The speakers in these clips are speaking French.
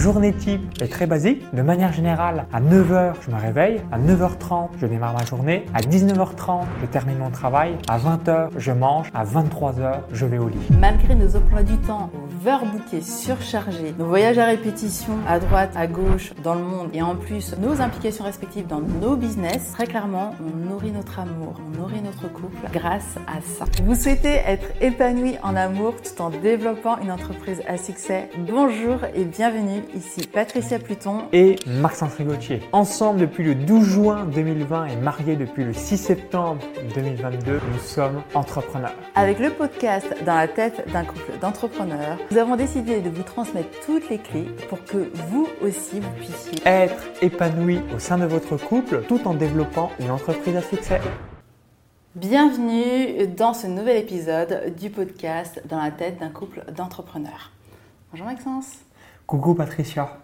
Journée type est très basique. De manière générale, à 9h, je me réveille. À 9h30, je démarre ma journée. À 19h30, je termine mon travail. À 20h, je mange. À 23h, je vais au lit. Malgré nos emplois du temps overbookés, surchargés, nos voyages à répétition à droite, à gauche, dans le monde et en plus nos implications respectives dans nos business, très clairement, on nourrit notre amour, on nourrit notre couple grâce à ça. Vous souhaitez être épanoui en amour tout en développant une entreprise à succès Bonjour et bienvenue ici Patricia Pluton et Maxence Rigotier. Ensemble depuis le 12 juin 2020 et mariés depuis le 6 septembre 2022, nous sommes entrepreneurs. Avec le podcast Dans la tête d'un couple d'entrepreneurs, nous avons décidé de vous transmettre toutes les clés pour que vous aussi vous puissiez être épanoui au sein de votre couple tout en développant une entreprise à succès. Bienvenue dans ce nouvel épisode du podcast Dans la tête d'un couple d'entrepreneurs. Bonjour Maxence. Coucou Patricia,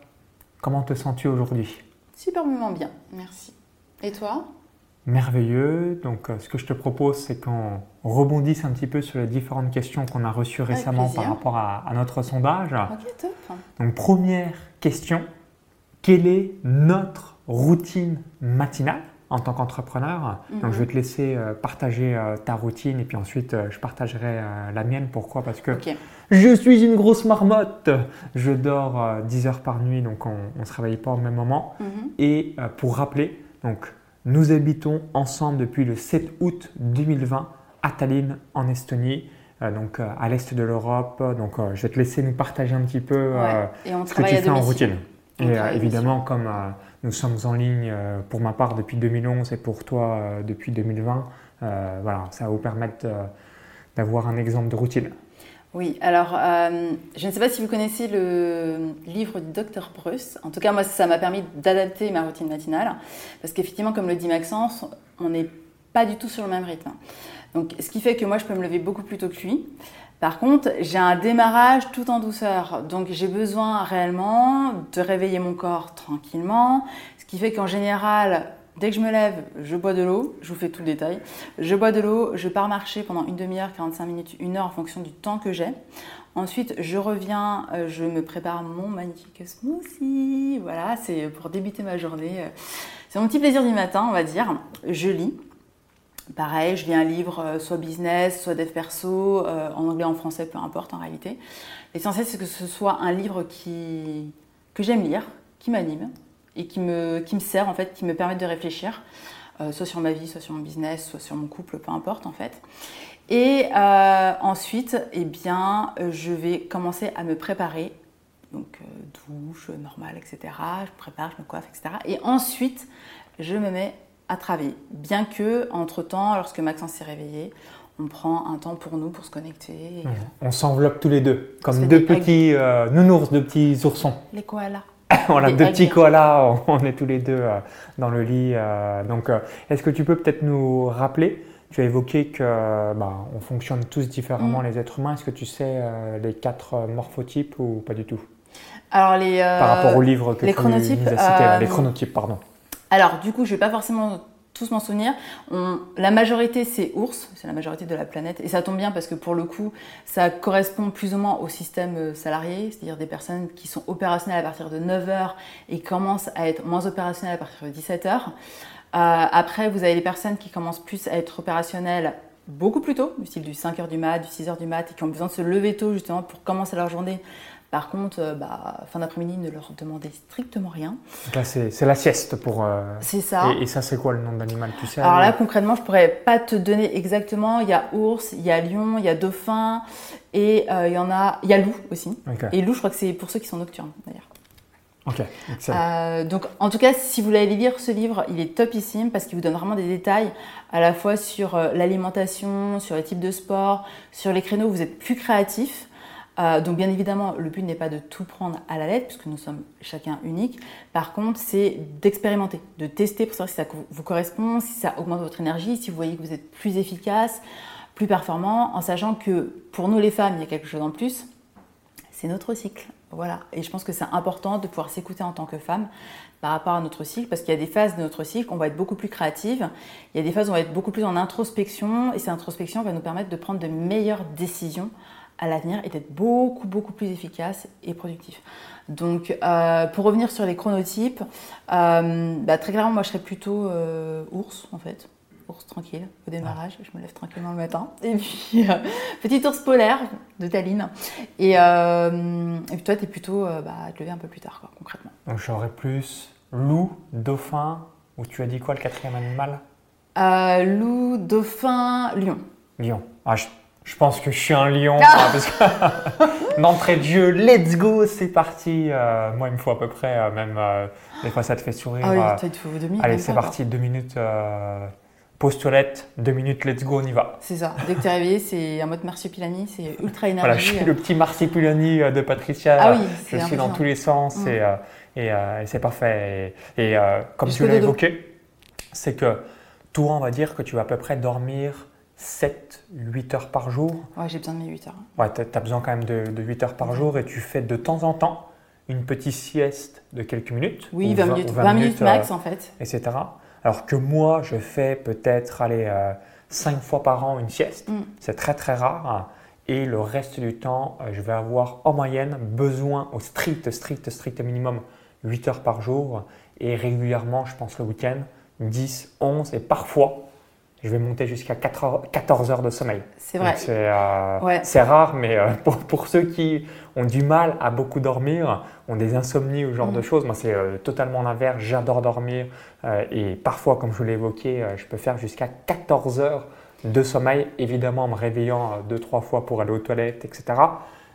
comment te sens-tu aujourd'hui? Superbement bien, merci. Et toi? Merveilleux. Donc, euh, ce que je te propose, c'est qu'on rebondisse un petit peu sur les différentes questions qu'on a reçues récemment par rapport à, notre sondage. Ok, top. Donc, première question quelle est notre routine matinale? En tant qu'entrepreneur. Donc, je vais te laisser euh, partager euh, ta routine et puis ensuite, euh, je partagerai la mienne. Pourquoi? Parce que je suis une grosse marmotte. Je dors 10 heures par nuit, donc on ne se réveille pas au même moment. Mhm. Et pour rappeler, donc, nous habitons ensemble depuis le 7 août 2020 à Tallinn, en Estonie. donc à l'est de l'Europe. Donc je vais te laisser nous partager un petit peu ce que tu fais en routine. Et évidemment, comme nous sommes en ligne euh, pour ma part depuis 2011 et pour toi euh, depuis 2020. Euh, voilà, ça va vous permettre d'avoir un exemple de routine. Oui, alors je ne sais pas si vous connaissez le livre du docteur Bruce. En tout cas, moi, ça m'a permis d'adapter ma routine matinale. Parce qu'effectivement, comme le dit Maxence, on n'est pas du tout sur le même rythme. Donc, ce qui fait que moi, je peux me lever beaucoup plus tôt que lui. Par contre, j'ai un démarrage tout en douceur. Donc j'ai besoin réellement de réveiller mon corps tranquillement. Ce qui fait qu'en général, dès que je me lève, je bois de l'eau. Je vous fais tout le détail. Je bois de l'eau, je pars marcher pendant une demi-heure, 45 minutes, une heure en fonction du temps que j'ai. Ensuite, je reviens, euh, je me prépare mon magnifique smoothie. Voilà, c'est pour débuter ma journée. C'est mon petit plaisir du matin, on va dire. Je lis. Pareil, je lis un livre, euh, soit business, soit dev perso, euh, en anglais, en français, peu importe en réalité. L'essentiel, c'est que ce soit un livre qui, que j'aime lire, qui m'anime et qui me, sert, en fait, qui me permet de réfléchir, euh, soit sur ma vie, soit sur mon business, soit sur mon couple, peu importe, en fait. Et ensuite, eh bien, je vais commencer à me préparer donc douche, normale, etc. Je prépare, je me coiffe, etc. Et ensuite, je me mets à travailler. Bien que, entre-temps, lorsque Maxence s'est réveillé, on prend un temps pour nous, pour se connecter. On s'enveloppe tous les deux, comme deux petits euh, nounours, deux petits oursons. Les koalas. voilà, deux petits koalas, on est tous les deux euh, dans le lit. Euh, donc, est-ce que tu peux peut-être nous rappeler tu as évoqué que bah, on fonctionne tous différemment mm. les êtres humains. Est-ce que tu sais les quatre morphotypes ou pas du tout? Alors les par rapport au livre que les tu chronotypes, nous as cité, les chronotypes, pardon. Alors, du coup, je ne vais pas forcément tous m'en souvenir. la majorité, c'est ours, c'est la majorité de la planète. Et ça tombe bien parce que pour le coup, ça correspond plus ou moins au système euh, salarié, c'est-à-dire des personnes qui sont opérationnelles à partir de 9h et commencent à être moins opérationnelles à partir de 17h. Euh, après, vous avez les personnes qui commencent plus à être opérationnelles beaucoup plus tôt, du style du 5h du mat, du 6h du mat, et qui ont besoin de se lever tôt justement pour commencer leur journée par contre, euh, bah, fin d'après-midi, ne leur demandez strictement rien. Donc là, c'est la sieste pour. Euh, c'est ça. Et, ça, c'est quoi le nom de l'animal Tu sais? Alors là, concrètement, je pourrais pas te donner exactement. Il y a ours, il y a lion, il y a dauphin, et euh, il y en a. Il y a loup aussi. Et loup, je crois que c'est pour ceux qui sont nocturnes, d'ailleurs. Ok, donc, en tout cas, si vous voulez lire ce livre, il est topissime parce qu'il vous donne vraiment des détails à la fois sur l'alimentation, sur les types de sport, sur les créneaux où vous êtes plus créatif. Euh, donc bien évidemment, le but n'est pas de tout prendre à la lettre, puisque nous sommes chacun unique. Par contre, c'est d'expérimenter, de tester pour savoir si ça vous correspond, si ça augmente votre énergie, si vous voyez que vous êtes plus efficace, plus performant, en sachant que pour nous les femmes, il y a quelque chose en plus, c'est notre cycle. Voilà. Et je pense que c'est important de pouvoir s'écouter en tant que femme par rapport à notre cycle, parce qu'il y a des phases de notre cycle où on va être beaucoup plus créative, il y a des phases où on va être beaucoup plus en introspection, et cette introspection va nous permettre de prendre de meilleures décisions à l'avenir et d'être beaucoup, beaucoup plus efficace et productif. Donc, euh, pour revenir sur les chronotypes, euh, bah, très clairement, moi, je serais plutôt euh, ours, en fait. Ours tranquille au démarrage, je me lève tranquillement le matin. Et puis, petit ours polaire de Tallinn. Et, et toi, tu es plutôt bah, à te lever un peu plus tard, quoi, concrètement. Donc, j'aurais plus loup, dauphin, ou tu as dit quoi le quatrième animal? Loup, dauphin, lion. Lion. Ah, je pense que je suis un lion. Ah. d'entrée de jeu, let's go, c'est parti. Euh, moi, il me faut à peu près, euh, même euh, des fois ça te fait sourire. Ah oui, toi, il te faut deux minutes. Allez, c'est parti, deux minutes. Pause toilette, deux minutes, let's go, on y va. C'est ça. Dès que tu es réveillé, c'est un mode marsupilami, c'est ultra énergie. Voilà, je suis le petit marsupilami de Patricia. Ah oui, Je suis dans tous les sens mm. et, c'est parfait. Et, comme tu l'as évoqué, c'est que toi, on va dire que tu vas à peu près dormir 7, 8 heures par jour. Ouais, j'ai besoin de mes 8 heures. Ouais, tu as besoin quand même de, 8 heures par jour et tu fais de temps en temps une petite sieste de quelques minutes. Oui, 20, minutes, 20 minutes, max euh, en fait. Etc. Alors que moi, je fais peut-être aller 5 euh, fois par an une sieste. Mm. C'est très très rare. Et le reste du temps, euh, je vais avoir en moyenne besoin au strict, strict, strict minimum 8 heures par jour. Et régulièrement, je pense le week-end, 10, 11 et parfois je vais monter jusqu'à 14 heures de sommeil. C'est vrai. Euh, c'est rare, mais euh, pour, ceux qui ont du mal à beaucoup dormir, ont des insomnies ou ce genre de mm. choses, moi c'est euh, totalement l'inverse. J'adore dormir et parfois, comme je l'ai évoqué, je peux faire jusqu'à 14 heures de sommeil, évidemment en me réveillant deux, trois fois pour aller aux toilettes, etc.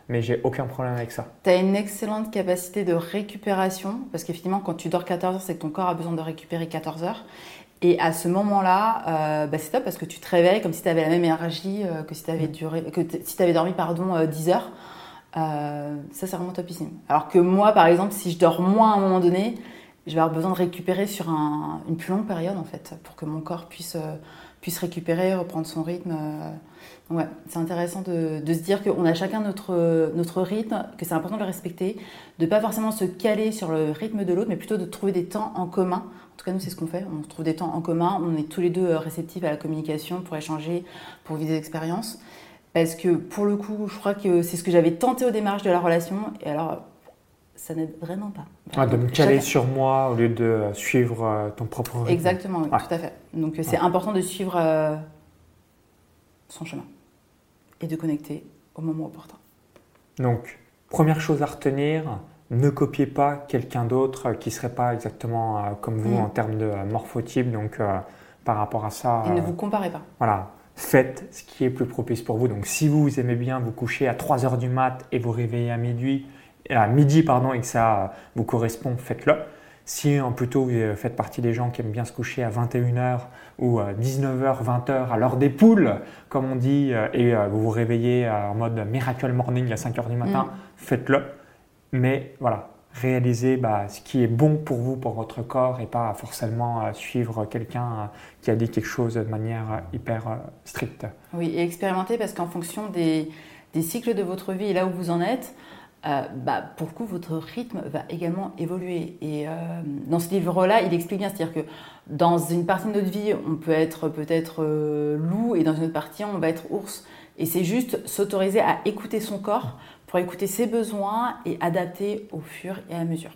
Mais j'ai aucun problème avec ça. Tu as une excellente capacité de récupération parce qu'effectivement, quand tu dors 14 heures, c'est que ton corps a besoin de récupérer 14 heures. Et à ce moment-là, euh, bah, c'est top parce que tu te réveilles comme si tu avais la même énergie euh, que si tu avais, duré, que si avais dormi pardon, 10 euh, heures. ça, c'est vraiment topissime. Alors que moi, par exemple, si je dors moins à un moment donné, je vais avoir besoin de récupérer sur une plus longue période en fait pour que mon corps puisse, puisse récupérer, reprendre son rythme. Ouais, c'est intéressant de, de, se dire qu'on a chacun notre, notre rythme, que c'est important de le respecter, de pas forcément se caler sur le rythme de l'autre, mais plutôt de trouver des temps en commun. En tout cas, nous, c'est ce qu'on fait. On se trouve des temps en commun. On est tous les deux euh, réceptifs à la communication pour échanger, pour vivre des expériences. Parce que pour le coup, je crois que c'est ce que j'avais tenté au démarche de la relation. Et alors, ça n'aide vraiment pas. Ah, de me caler sur moi au lieu de suivre euh, ton propre rythme. Exactement, oui, tout à fait. Donc, c'est important de suivre euh, son chemin et de connecter au moment opportun. Donc, première chose à retenir, ne copiez pas quelqu'un d'autre qui ne serait pas exactement euh, comme vous mm. en termes de euh, morphotype. Donc, euh, par rapport à ça. Et ne vous comparez pas. Voilà. Faites ce qui est plus propice pour vous. Donc, si vous aimez bien vous coucher à 3 heures du mat et vous réveillez à midi, à midi pardon, et que ça vous correspond, faites-le. Si en plutôt vous faites partie des gens qui aiment bien se coucher à 21h ou 19h, 20h à l'heure des poules, comme on dit, et vous vous réveillez en mode miracle morning à 5h du matin, mm. faites-le. Mais voilà, réaliser bah, ce qui est bon pour vous, pour votre corps, et pas forcément euh, suivre quelqu'un euh, qui a dit quelque chose de manière euh, hyper stricte. Oui, et expérimenter parce qu'en fonction des, des, cycles de votre vie et là où vous en êtes, bah, pour le coup, votre rythme va également évoluer. Et dans ce livre-là, il explique bien, c'est-à-dire que dans une partie de notre vie, on peut être peut-être loup, et dans une autre partie, on va être ours. Et c'est juste s'autoriser à écouter son corps pour écouter ses besoins et adapter au fur et à mesure.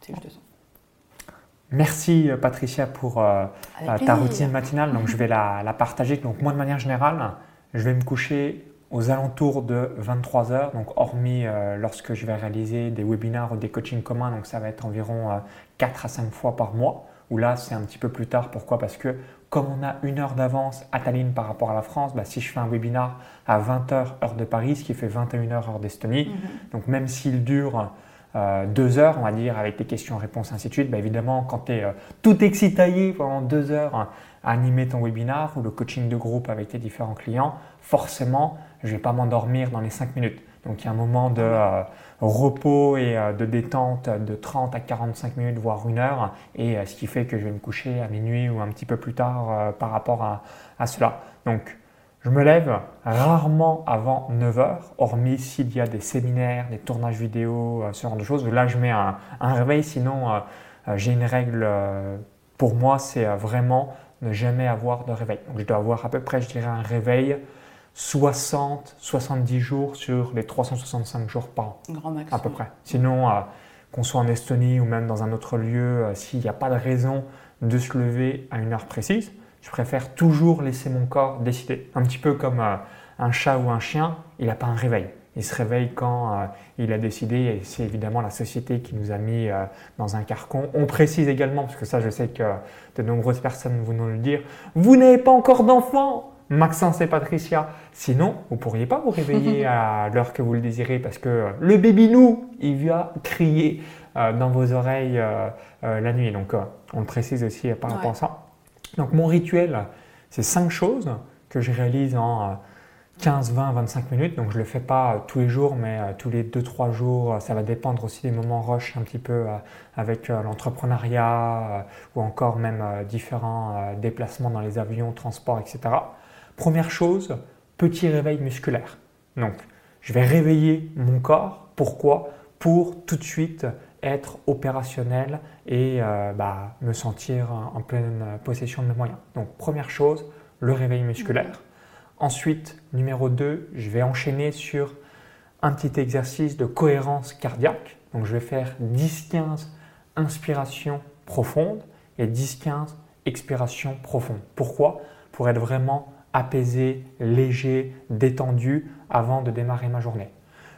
C'est juste ça. Merci euh, Patricia pour euh, euh, ta routine matinale. Donc je vais la, partager. Donc moi de manière générale, je vais me coucher aux alentours de 23 heures. Donc hormis lorsque je vais réaliser des webinaires ou des coachings communs, donc ça va être environ 4 à 5 fois par mois. Ou là c'est un petit peu plus tard. Pourquoi? Parce que comme on a une heure d'avance à Tallinn par rapport à la France, bah, si je fais un webinar à 20h heure de Paris, ce qui fait 21h heure d'Estonie, mhm. donc même s'il dure euh, deux heures, on va dire, avec les questions-réponses, ainsi de suite, bah, évidemment, quand tu es euh, tout excitaillé pendant deux heures hein, à animer ton webinar ou le coaching de groupe avec tes différents clients, forcément, je ne vais pas m'endormir dans les cinq minutes. Donc il y a un moment de euh, repos et euh, de détente de 30 à 45 minutes, voire une heure, et euh, ce qui fait que je vais me coucher à minuit ou un petit peu plus tard par rapport à, cela. Donc je me lève rarement avant 9 heures, hormis s'il y a des séminaires, des tournages vidéo, ce genre de choses. Là je mets un réveil, sinon j'ai une règle pour moi, c'est vraiment ne jamais avoir de réveil. Donc je dois avoir à peu près, je dirais, un réveil 60, 70 jours sur les 365 jours par an. Grand max. À peu près. Sinon, euh, qu'on soit en Estonie ou même dans un autre lieu, euh, s'il n'y a pas de raison de se lever à une heure précise, je préfère toujours laisser mon corps décider. Un petit peu comme euh, un chat ou un chien, il n'a pas un réveil. Il se réveille quand il a décidé, et c'est évidemment la société qui nous a mis dans un carcan. On précise également, parce que ça je sais que de nombreuses personnes vont nous le dire, vous n'avez pas encore d'enfant Maxence et Patricia. Sinon, vous ne pourriez pas vous réveiller à l'heure que vous le désirez parce que le baby-nous, il vient crier euh, dans vos oreilles euh, euh, la nuit. Donc, on le précise aussi par rapport à ça. Donc, mon rituel, c'est cinq choses que je réalise en 15, 20, 25 minutes. Donc, je ne le fais pas tous les jours, mais tous les 2-3 jours. Ça va dépendre aussi des moments rush un petit peu avec l'entrepreneuriat ou encore même différents déplacements dans les avions, transports, etc. Première chose, petit réveil musculaire. Donc, je vais réveiller mon corps. Pourquoi? Pour tout de suite être opérationnel et euh, bah, me sentir en pleine possession de mes moyens. Donc, première chose, le réveil musculaire. Ensuite, numéro 2, je vais enchaîner sur un petit exercice de cohérence cardiaque. Donc, je vais faire 10-15 inspirations profondes et 10-15 expirations profondes. Pourquoi? Pour être vraiment apaisé, léger, détendu avant de démarrer ma journée.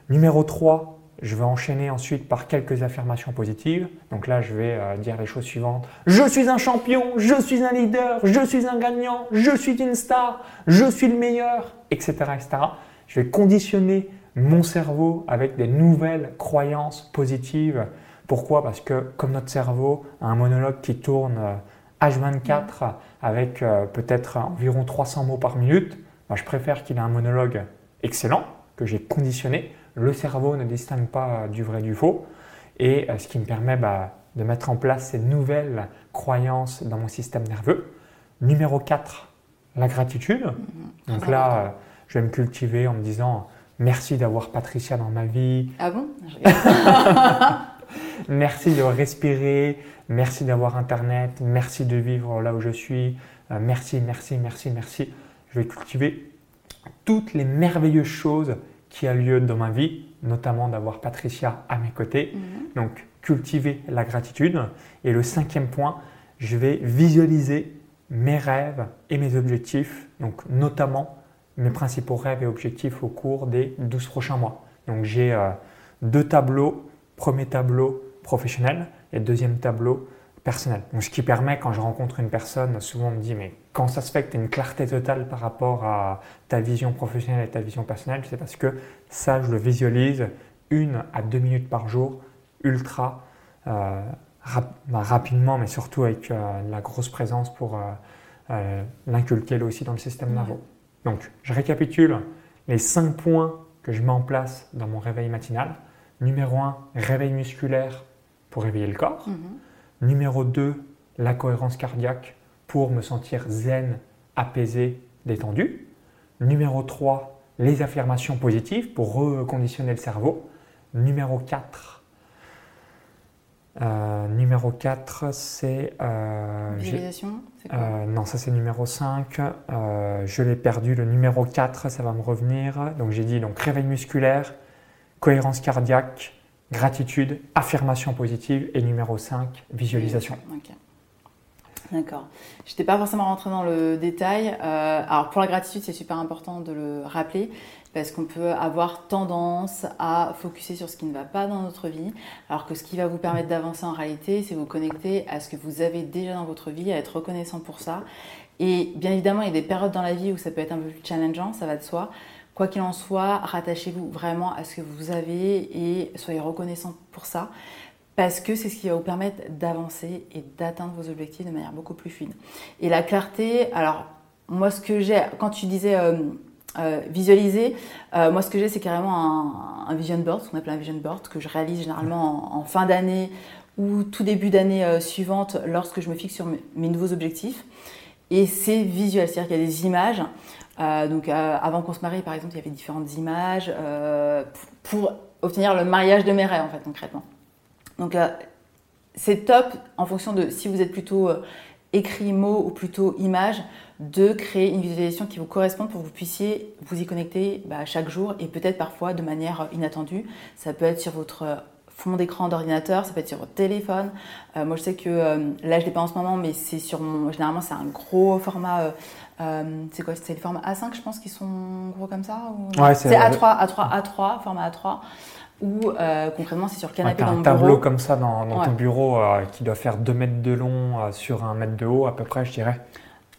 Numéro 3, je vais enchaîner ensuite par quelques affirmations positives. Donc là, je vais euh, dire les choses suivantes. Je suis un champion, je suis un leader, je suis un gagnant, je suis une star, je suis le meilleur, etc. etc. Je vais conditionner mon cerveau avec des nouvelles croyances positives. Pourquoi? Parce que comme notre cerveau a un monologue qui tourne H24 euh, avec euh, peut-être environ 300 mots par minute, moi, je préfère qu'il ait un monologue excellent, que j'ai conditionné. Le cerveau ne distingue pas du vrai du faux. Et euh, ce qui me permet bah, de mettre en place ces nouvelles croyances dans mon système nerveux. Numéro 4, la gratitude. Mm-hmm. Donc là, euh, je vais me cultiver en me disant merci d'avoir Patricia dans ma vie. Ah bon? Merci de respirer, merci d'avoir Internet, merci de vivre là où je suis, euh, merci, merci, merci, merci. Je vais cultiver toutes les merveilleuses choses qui ont lieu dans ma vie, notamment d'avoir Patricia à mes côtés. Mhm. Donc, cultiver la gratitude. Et le cinquième point, je vais visualiser mes rêves et mes objectifs, donc notamment mes principaux rêves et objectifs au cours des 12 prochains mois. Donc, j'ai euh, deux tableaux. Premier tableau, professionnel et deuxième tableau personnel. Donc, ce qui permet, quand je rencontre une personne, souvent on me dit, mais quand ça se fait que tu as une clarté totale par rapport à ta vision professionnelle et ta vision personnelle, c'est parce que ça, je le visualise une à deux minutes par jour, ultra euh, bah, rapidement, mais surtout avec euh, la grosse présence pour euh, l'inculquer aussi dans le système nerveux. Donc, je récapitule les cinq points que je mets en place dans mon réveil matinal. Numéro 1, réveil musculaire pour réveiller le corps. Mhm. Numéro 2, la cohérence cardiaque pour me sentir zen, apaisé, détendu. Numéro 3, les affirmations positives pour reconditionner le cerveau. Numéro 4, euh, numéro 4, c'est. Euh, euh, Non, ça c'est numéro 5. Euh, je l'ai perdu. Le numéro 4, ça va me revenir. Donc j'ai dit donc réveil musculaire, cohérence cardiaque, Gratitude, affirmation positive et numéro 5, visualisation. D'accord. Je n'étais pas forcément rentrée dans le détail. Euh, alors pour la gratitude, c'est super important de le rappeler parce qu'on peut avoir tendance à focuser sur ce qui ne va pas dans notre vie, alors que ce qui va vous permettre d'avancer en réalité, c'est vous connecter à ce que vous avez déjà dans votre vie, à être reconnaissant pour ça. Et bien évidemment, il y a des périodes dans la vie où ça peut être un peu plus challengeant, ça va de soi. Quoi qu'il en soit, rattachez-vous vraiment à ce que vous avez et soyez reconnaissant pour ça parce que c'est ce qui va vous permettre d'avancer et d'atteindre vos objectifs de manière beaucoup plus fluide. Et la clarté, alors moi ce que j'ai, quand tu disais euh, euh, visualiser, euh, moi ce que j'ai c'est carrément un, vision board, ce qu'on appelle un vision board, que je réalise généralement en, fin d'année ou tout début d'année suivante lorsque je me fixe sur mes nouveaux objectifs. Et c'est visuel, c'est-à-dire qu'il y a des images euh, donc euh, avant qu'on se marie, par exemple, il y avait différentes images euh, pour, obtenir le mariage de mes rêves, en fait, concrètement. Donc c'est top en fonction de si vous êtes plutôt écrit, mot ou plutôt image, de créer une visualisation qui vous corresponde pour que vous puissiez vous y connecter bah, chaque jour et peut-être parfois de manière inattendue. Ça peut être sur votre fond d'écran d'ordinateur, ça peut être sur votre téléphone. Moi, je sais que là, je l'ai pas en ce moment, mais c'est sur mon. Généralement, c'est un gros format. Euh, c'est quoi C'est les formats A5, je pense, qui sont gros comme ça ouais, c'est A3, A3, A3, format A3 ou concrètement c'est sur canapé dans un tableau comme ça dans, ton bureau qui doit faire 2 mètres de long sur 1 mètre de haut à peu près, je dirais.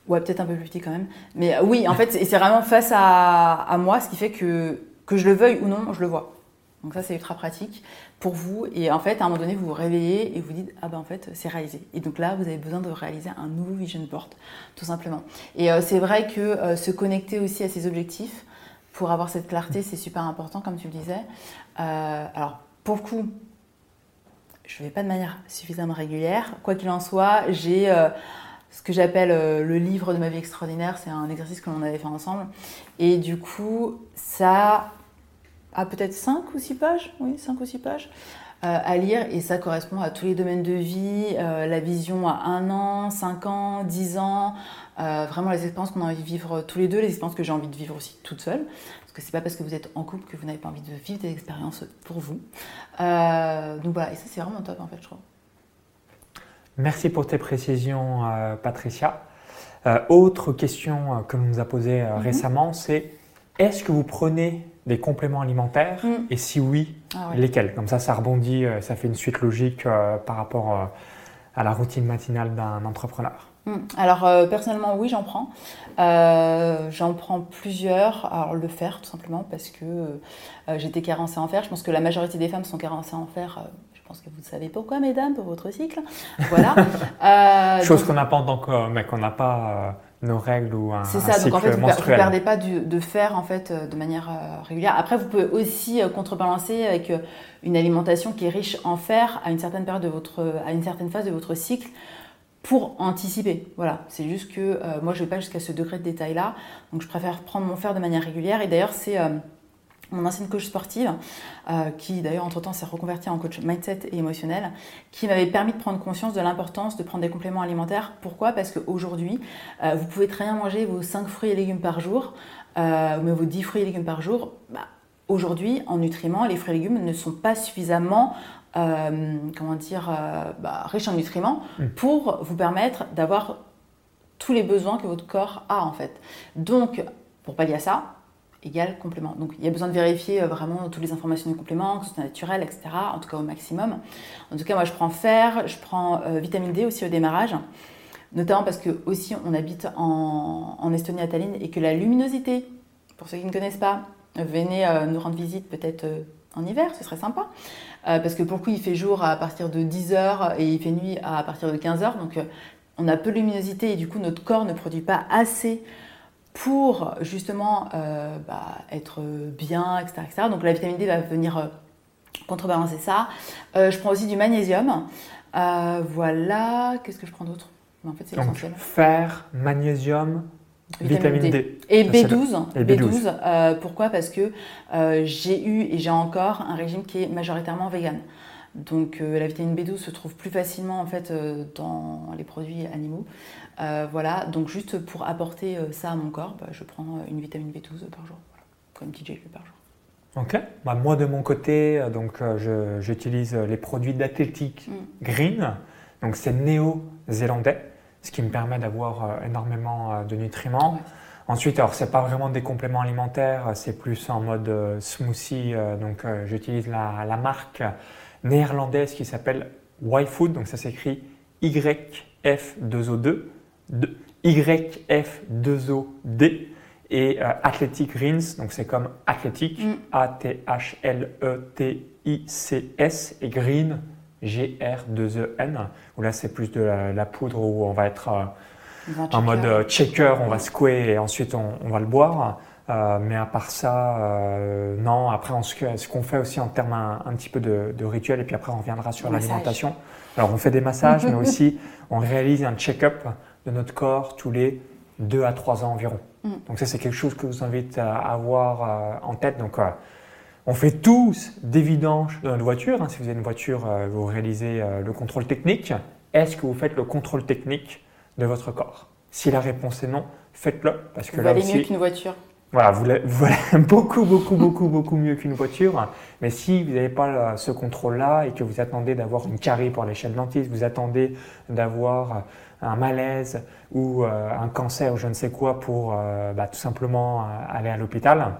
Ouais, peut-être un peu plus petit quand même. Mais oui, en fait, c'est vraiment face à, à, moi, ce qui fait que, que je le veuille ou non, je le vois. Donc ça, c'est ultra pratique pour vous. Et en fait, à un moment donné, vous vous réveillez et vous dites, ah ben en fait, c'est réalisé. Et donc là, vous avez besoin de réaliser un nouveau vision board, tout simplement. Et euh, c'est vrai que euh, se connecter aussi à ses objectifs pour avoir cette clarté, c'est super important, comme tu le disais. Euh, alors, pour le coup, je ne vais pas de manière suffisamment régulière. Quoi qu'il en soit, j'ai ce que j'appelle le livre de ma vie extraordinaire. C'est un exercice que l'on avait fait ensemble. Et du coup, ça à peut-être 5 ou 6 pages, oui, 5 ou 6 pages euh, à lire et ça correspond à tous les domaines de vie, euh, la vision à 1 an, 5 ans, 10 ans, euh, vraiment les expériences qu'on a envie de vivre tous les deux, les expériences que j'ai envie de vivre aussi toute seule. Parce que c'est pas parce que vous êtes en couple que vous n'avez pas envie de vivre des expériences pour vous. donc voilà, et ça c'est vraiment top en fait, je trouve. Merci pour tes précisions, Patricia. autre question que l'on nous a posée mhm. récemment, c'est est-ce que vous prenez des compléments alimentaires mm. Et si oui, ah lesquels? Comme ça, ça rebondit, euh, ça fait une suite logique euh, par rapport euh, à la routine matinale d'un entrepreneur. Mm. Alors personnellement oui j'en prends. j'en prends plusieurs. Alors le fer tout simplement parce que j'étais carencée en fer. Je pense que la majorité des femmes sont carencées en fer. je pense que vous savez pourquoi mesdames pour votre cycle? Voilà. Chose qu'on n'a pas en tant que mec, qu'on n'a pas nos règles ou un, C'est ça, donc en fait, vous ne perdez pas de fer en fait, euh, de manière euh, régulière. Après, vous pouvez aussi euh, contrebalancer avec une alimentation qui est riche en fer à une certaine période de votre, à une certaine phase de votre cycle pour anticiper. Voilà, c'est juste que moi, je ne vais pas jusqu'à ce degré de détail-là, donc je préfère prendre mon fer de manière régulière. Et d'ailleurs, c'est mon ancienne coach sportive, euh, qui d'ailleurs entre-temps s'est reconvertie en coach mindset et émotionnel, qui m'avait permis de prendre conscience de l'importance de prendre des compléments alimentaires. Pourquoi? Parce qu'aujourd'hui, euh, vous pouvez très bien manger vos 5 fruits et légumes par jour, euh, mais vos 10 fruits et légumes par jour. Bah, aujourd'hui, en nutriments, les fruits et légumes ne sont pas suffisamment comment dire, bah, riches en nutriments mmh. pour vous permettre d'avoir tous les besoins que votre corps a en fait. Donc, pour pallier à ça, égale complément. Donc il y a besoin de vérifier euh, vraiment toutes les informations du complément, que ce soit naturel, etc. En tout cas au maximum. En tout cas, moi je prends fer, je prends euh, vitamine D aussi au démarrage, notamment parce que aussi on habite en, Estonie à Tallinn et que la luminosité, pour ceux qui ne connaissent pas, venez euh, nous rendre visite peut-être en hiver, ce serait sympa. parce que pour le coup, il fait jour à partir de 10h et il fait nuit à partir de 15h. Donc on a peu de luminosité et du coup notre corps ne produit pas assez pour justement euh, bah, être bien, etc., Donc la vitamine D va venir euh, contrebalancer ça. Euh, je prends aussi du magnésium. voilà, qu'est-ce que je prends d'autre? En fait, c'est l'essentiel. Fer, magnésium, vitamine, D. Et B12. Et B12. pourquoi? Parce que j'ai eu et j'ai encore un régime qui est majoritairement vegan. Donc la vitamine B12 se trouve plus facilement en fait dans les produits animaux. Euh, voilà, donc juste pour apporter euh, ça à mon corps, bah, je prends euh, une vitamine B12 par jour, comme une petite gélule par jour. Ok. Bah, moi de mon côté, donc j'utilise les produits d'Athletic mm. Green. Donc c'est néo-zélandais, ce qui me permet d'avoir énormément de nutriments. Ensuite, alors c'est pas vraiment des compléments alimentaires, c'est plus en mode smoothie. donc j'utilise la, la, marque néerlandaise qui s'appelle Y-Food. Donc ça s'écrit YF2O2. YF2OD et euh, Athletic Greens, donc c'est comme athlétique, mm. A-T-H-L-E-T-I-C-S, et Green, G-R-2-E-N, où là c'est plus de la, poudre où on va être euh, en mode euh, checker, on va secouer et ensuite on, va le boire. mais à part ça, non. Après, ce qu'on fait aussi en termes un, petit peu de, rituel, et puis après on reviendra sur l'alimentation. Alors on fait des massages, mais aussi on réalise un check-up de notre corps tous les 2 à 3 ans environ. Mm. Donc ça, c'est quelque chose que je vous invite à avoir euh, en tête. Donc, euh, on fait tous des vidanges de notre voiture. Hein. Si vous avez une voiture, euh, vous réalisez le contrôle technique. Est-ce que vous faites le contrôle technique de votre corps? Si la réponse est non, faites-le. Parce que vous là aussi, mieux qu'une voiture. Voilà, vous, valez beaucoup, beaucoup, beaucoup, beaucoup mieux qu'une voiture. Mais si vous n'avez pas ce contrôle-là et que vous attendez d'avoir une carie pour l'échelle dentiste, vous attendez d'avoir un malaise ou euh, un cancer ou je ne sais quoi pour euh, bah, tout simplement euh, aller à l'hôpital,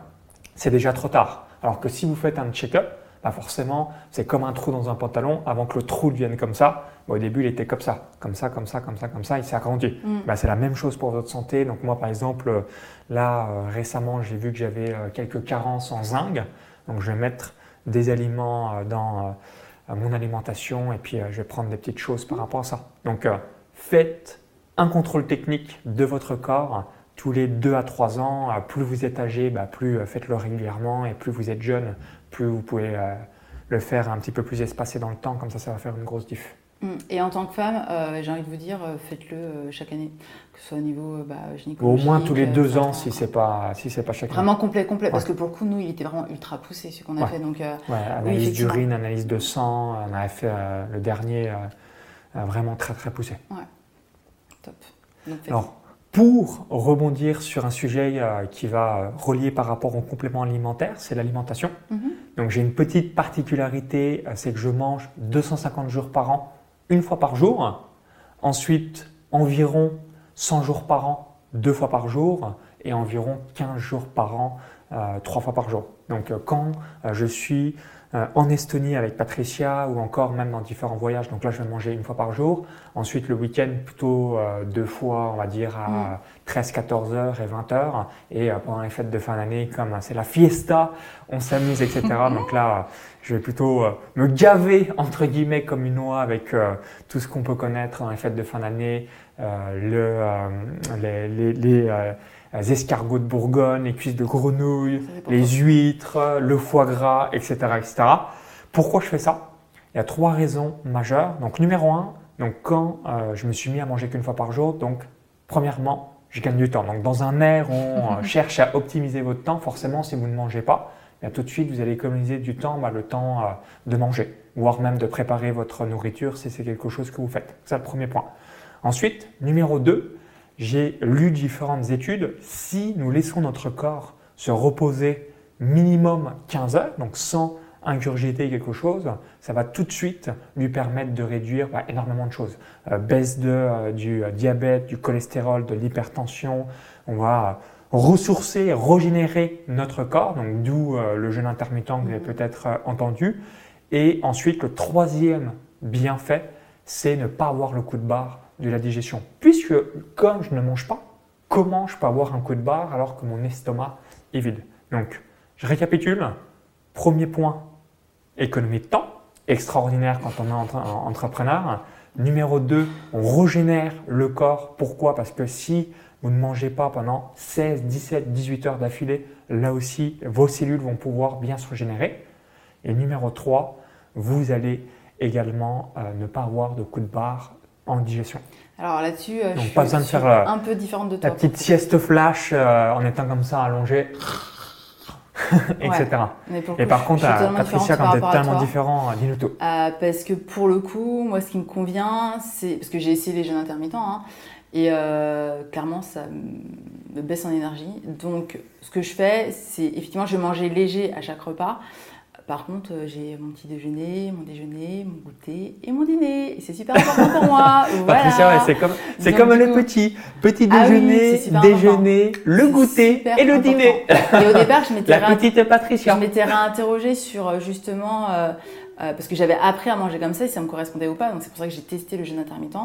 c'est déjà trop tard. Alors que si vous faites un check-up, bah forcément, c'est comme un trou dans un pantalon. Avant que le trou devienne comme ça, au début, il était comme ça, comme ça, comme ça, comme ça, comme ça, il s'est agrandi. Mm. Bah, c'est la même chose pour votre santé. Donc moi, par exemple, là, récemment, j'ai vu que j'avais quelques carences en zinc. Donc je vais mettre des aliments dans mon alimentation et puis je vais prendre des petites choses par rapport à ça. Donc faites un contrôle technique de votre corps tous les 2 à 3 ans. Plus vous êtes âgé, bah, plus euh, faites-le régulièrement et plus vous êtes jeune, plus vous pouvez euh, le faire un petit peu plus espacé dans le temps, comme ça ça va faire une grosse diff. Mm. Et en tant que femme, euh, j'ai envie de vous dire, faites-le chaque année, que ce soit au niveau bah, Au moins tous les deux ans, si c'est pas si c'est pas chaque Vraiment complet, complet, parce que pour le coup, nous, il était vraiment ultra poussé ce qu'on a fait. Donc, analyse d'urine, analyse de sang, on avait fait le dernier vraiment très très poussé. Ouais. Top. Alors, pour rebondir sur un sujet euh, qui va relier par rapport au complément alimentaire, c'est l'alimentation. Mhm. Donc j'ai une petite particularité, euh, c'est que je mange 250 jours par an, une fois par jour. Ensuite, environ 100 jours par an, deux fois par jour. Et environ 15 jours par an, euh, trois fois par jour. Donc quand je suis euh, en Estonie avec Patricia ou encore même dans différents voyages. Donc là, je vais manger une fois par jour. Ensuite, le week-end, plutôt euh, deux fois, on va dire à 13, 14 heures et 20 heures. Et euh, pendant les fêtes de fin d'année, comme c'est la fiesta, on s'amuse, etc. Donc là, je vais plutôt me gaver, entre guillemets, comme une oie avec tout ce qu'on peut connaître dans les fêtes de fin d'année, le, les, les, les les escargots de Bourgogne, les cuisses de grenouille, les huîtres, le foie gras, etc., etc. Pourquoi je fais ça? Il y a trois raisons majeures. Donc numéro un, donc quand euh, je me suis mis à manger qu'une fois par jour, donc premièrement, je gagne du temps. Donc dans un air où on euh, cherche à optimiser votre temps, forcément si vous ne mangez pas, bien, tout de suite vous allez économiser du temps, bah, le temps euh, de manger, voire même de préparer votre nourriture si c'est quelque chose que vous faites. C'est le premier point. Ensuite, numéro 2, j'ai lu différentes études, si nous laissons notre corps se reposer minimum 15 heures, donc sans ingurgiter quelque chose, ça va tout de suite lui permettre de réduire bah, énormément de choses. Euh, baisse de, euh, du euh, diabète, du cholestérol, de l'hypertension. On va ressourcer, régénérer notre corps, donc d'où le jeûne intermittent que vous avez peut-être entendu. Et ensuite, le troisième bienfait, c'est ne pas avoir le coup de barre de la digestion. Puisque comme je ne mange pas, comment je peux avoir un coup de barre alors que mon estomac est vide? Donc, je récapitule. Premier point, économie de temps, extraordinaire quand on est entrepreneur. Numéro 2, on régénère le corps. Pourquoi? Parce que si vous ne mangez pas pendant 16, 17, 18 heures d'affilée, là aussi, vos cellules vont pouvoir bien se régénérer. Et numéro 3, vous allez également euh, ne pas avoir de coup de barre en digestion. Alors là-dessus, euh, je suis pas besoin de faire euh, un peu différente de toi. La petite sieste flash euh, en étant comme ça allongé, etc. Et par contre, Patricia, quand tu es tellement différent, dis-nous tout. parce que pour le coup, moi, ce qui me convient, c'est parce que j'ai essayé les jeûnes intermittents hein, et clairement, ça me baisse en énergie. Donc, ce que je fais, c'est effectivement, je vais manger léger à chaque repas. Par contre, euh, j'ai mon petit déjeuner, mon déjeuner, mon goûter et mon dîner. Et c'est super important pour moi. Voilà. c'est comme, c'est comme le petit. Petit ah déjeuner, déjeuner, le goûter et le dîner. Et au départ, je m'étais, La petite Patricia. Je m'étais réinterrogée sur euh, justement, euh, parce que j'avais appris à manger comme ça, et ça me correspondait ou pas. Donc c'est pour ça que j'ai testé le jeûne intermittent.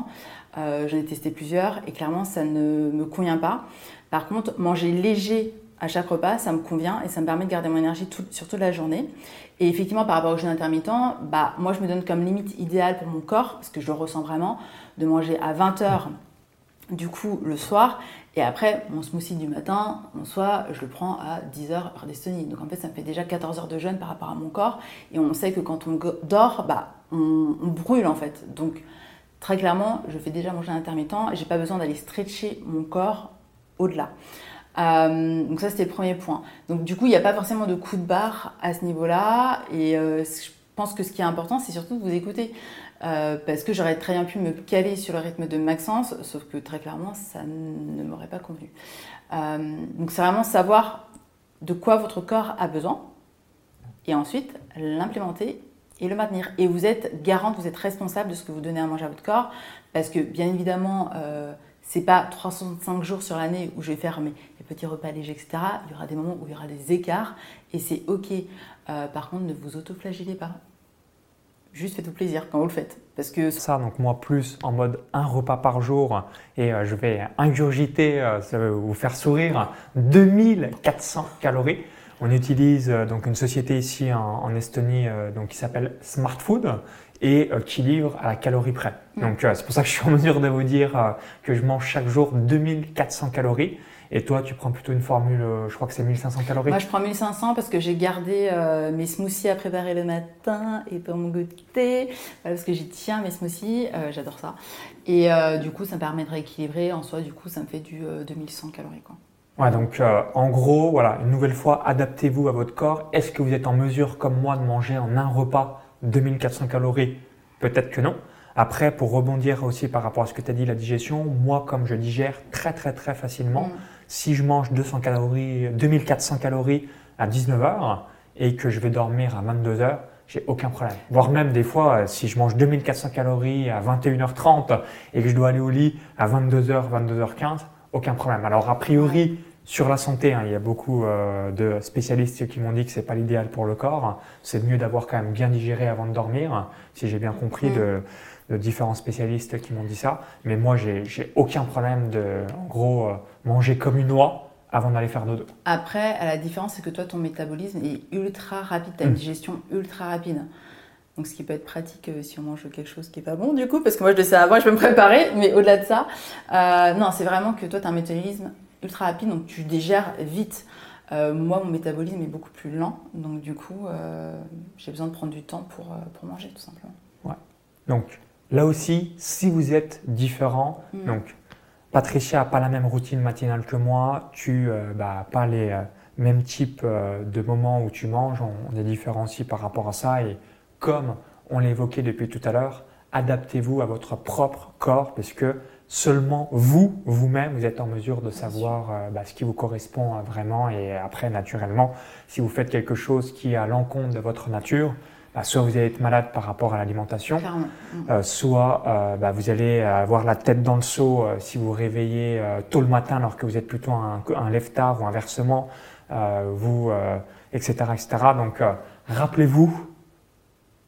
j'en ai testé plusieurs et clairement, ça ne me convient pas. Par contre, manger léger à chaque repas, ça me convient et ça me permet de garder mon énergie sur toute la journée. Et effectivement, par rapport au jeûne intermittent, bah, moi je me donne comme limite idéale pour mon corps, parce que je le ressens vraiment, de manger à 20h du coup le soir. Et après, mon smoothie du matin, en soi, je le prends à 10h heure d'Estonie. Donc en fait, ça me fait déjà 14 heures de jeûne par rapport à mon corps. Et on sait que quand on dort, bah, on, brûle en fait. Donc très clairement, je fais déjà mon jeûne intermittent. J'ai pas besoin d'aller stretcher mon corps au-delà. Euh, donc ça, c'était le premier point. Donc du coup, il n'y a pas forcément de coup de barre à ce niveau-là. Et euh, je pense que ce qui est important, c'est surtout de vous écouter. parce que j'aurais très bien pu me caler sur le rythme de Maxence, sauf que très clairement, ça ne m'aurait pas convenu. donc c'est vraiment savoir de quoi votre corps a besoin et ensuite l'implémenter et le maintenir. Et vous êtes garante, vous êtes responsable de ce que vous donnez à manger à votre corps, parce que bien évidemment, euh, c'est pas 365 jours sur l'année où je vais faire mes, petits repas légers, etc. Il y aura des moments où il y aura des écarts, et c'est ok. Euh, par contre, ne vous autoflagellez pas. Juste faites-vous plaisir quand vous le faites. Parce que ça, donc moi plus en mode un repas par jour et euh, je vais ingurgiter, ça va vous faire sourire, 2400 calories. On utilise euh, donc une société ici en, Estonie euh, donc, qui s'appelle Smart Food et euh, qui livre à la calorie près. Mm. Donc c'est pour ça que je suis en mesure de vous dire que je mange chaque jour 2400 calories. Et toi, tu prends plutôt une formule, je crois que c'est 1500 calories. Moi, je prends 1500 parce que j'ai gardé mes smoothies à préparer le matin et pour mon goûter. parce que j'y tiens mes smoothies, j'adore ça. Et du coup, ça me permet de rééquilibrer. En soi, du coup, ça me fait du 2100 calories. Quoi. Ouais, donc euh, en gros, voilà, une nouvelle fois, adaptez-vous à votre corps. Est-ce que vous êtes en mesure, comme moi, de manger en un repas 2400 calories? Peut-être que non. Après, pour rebondir aussi par rapport à ce que tu as dit, la digestion, moi, comme je digère très très très facilement, mm. Si je mange 200 calories, 2400 calories à 19h et que je vais dormir à 22h, j'ai aucun problème. Voire même des fois, euh, si je mange 2400 calories à 21h30 et que je dois aller au lit à 22h, 22h15, aucun problème. Alors a priori, sur la santé, hein, il y a beaucoup euh, de spécialistes qui m'ont dit que c'est pas l'idéal pour le corps. C'est mieux d'avoir quand même bien digéré avant de dormir, si j'ai bien compris de, différents spécialistes qui m'ont dit ça. Mais moi, j'ai aucun problème de, en gros, euh, manger comme une oie avant d'aller faire dodo. Après, la différence, c'est que toi, ton métabolisme est ultra rapide, tu as une mm. digestion ultra rapide. Donc, ce qui peut être pratique euh, si on mange quelque chose qui est pas bon, du coup, parce que moi, je le sais avant, je peux me préparer, mais au-delà de ça, non, c'est vraiment que toi, tu as un métabolisme ultra rapide, donc tu digères vite. Euh, moi, mon métabolisme est beaucoup plus lent, donc du coup, euh, j'ai besoin de prendre du temps pour, euh, pour manger, tout simplement. Ouais. Donc, là aussi, si vous êtes différent, mm. donc Patricia n'a pas la même routine matinale que moi, tu n'as bah, pas les mêmes types de moments où tu manges, on, est différents aussi par rapport à ça, et comme on l'a évoqué depuis tout à l'heure, adaptez-vous à votre propre corps, parce que seulement vous, vous-même, vous êtes en mesure de savoir euh, bah, ce qui vous correspond euh, vraiment. Et après, naturellement, si vous faites quelque chose qui est à l'encontre de votre nature, bah, soit vous allez être malade par rapport à l'alimentation, euh, soit bah, vous allez avoir la tête dans le seau si vous réveillez tôt le matin alors que vous êtes plutôt un, un lève-tard ou inversement, vous, etc., etc. Donc, rappelez-vous,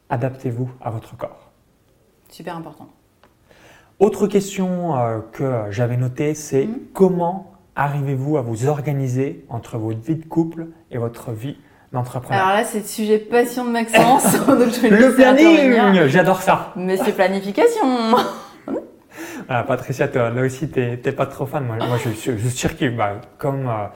adaptez-vous à votre corps. Super important. Autre question euh, que j'avais notée, c'est mhm. comment arrivez-vous à vous organiser entre votre vie de couple et votre vie d'entrepreneur Alors là, c'est le sujet passion de Maxence. le planning, j'adore ça. Mais c'est planification. Ah, Patricia, toi, là aussi, tu n'es pas trop fan. Moi, moi je, je, je surkiffe. Bah, comme euh,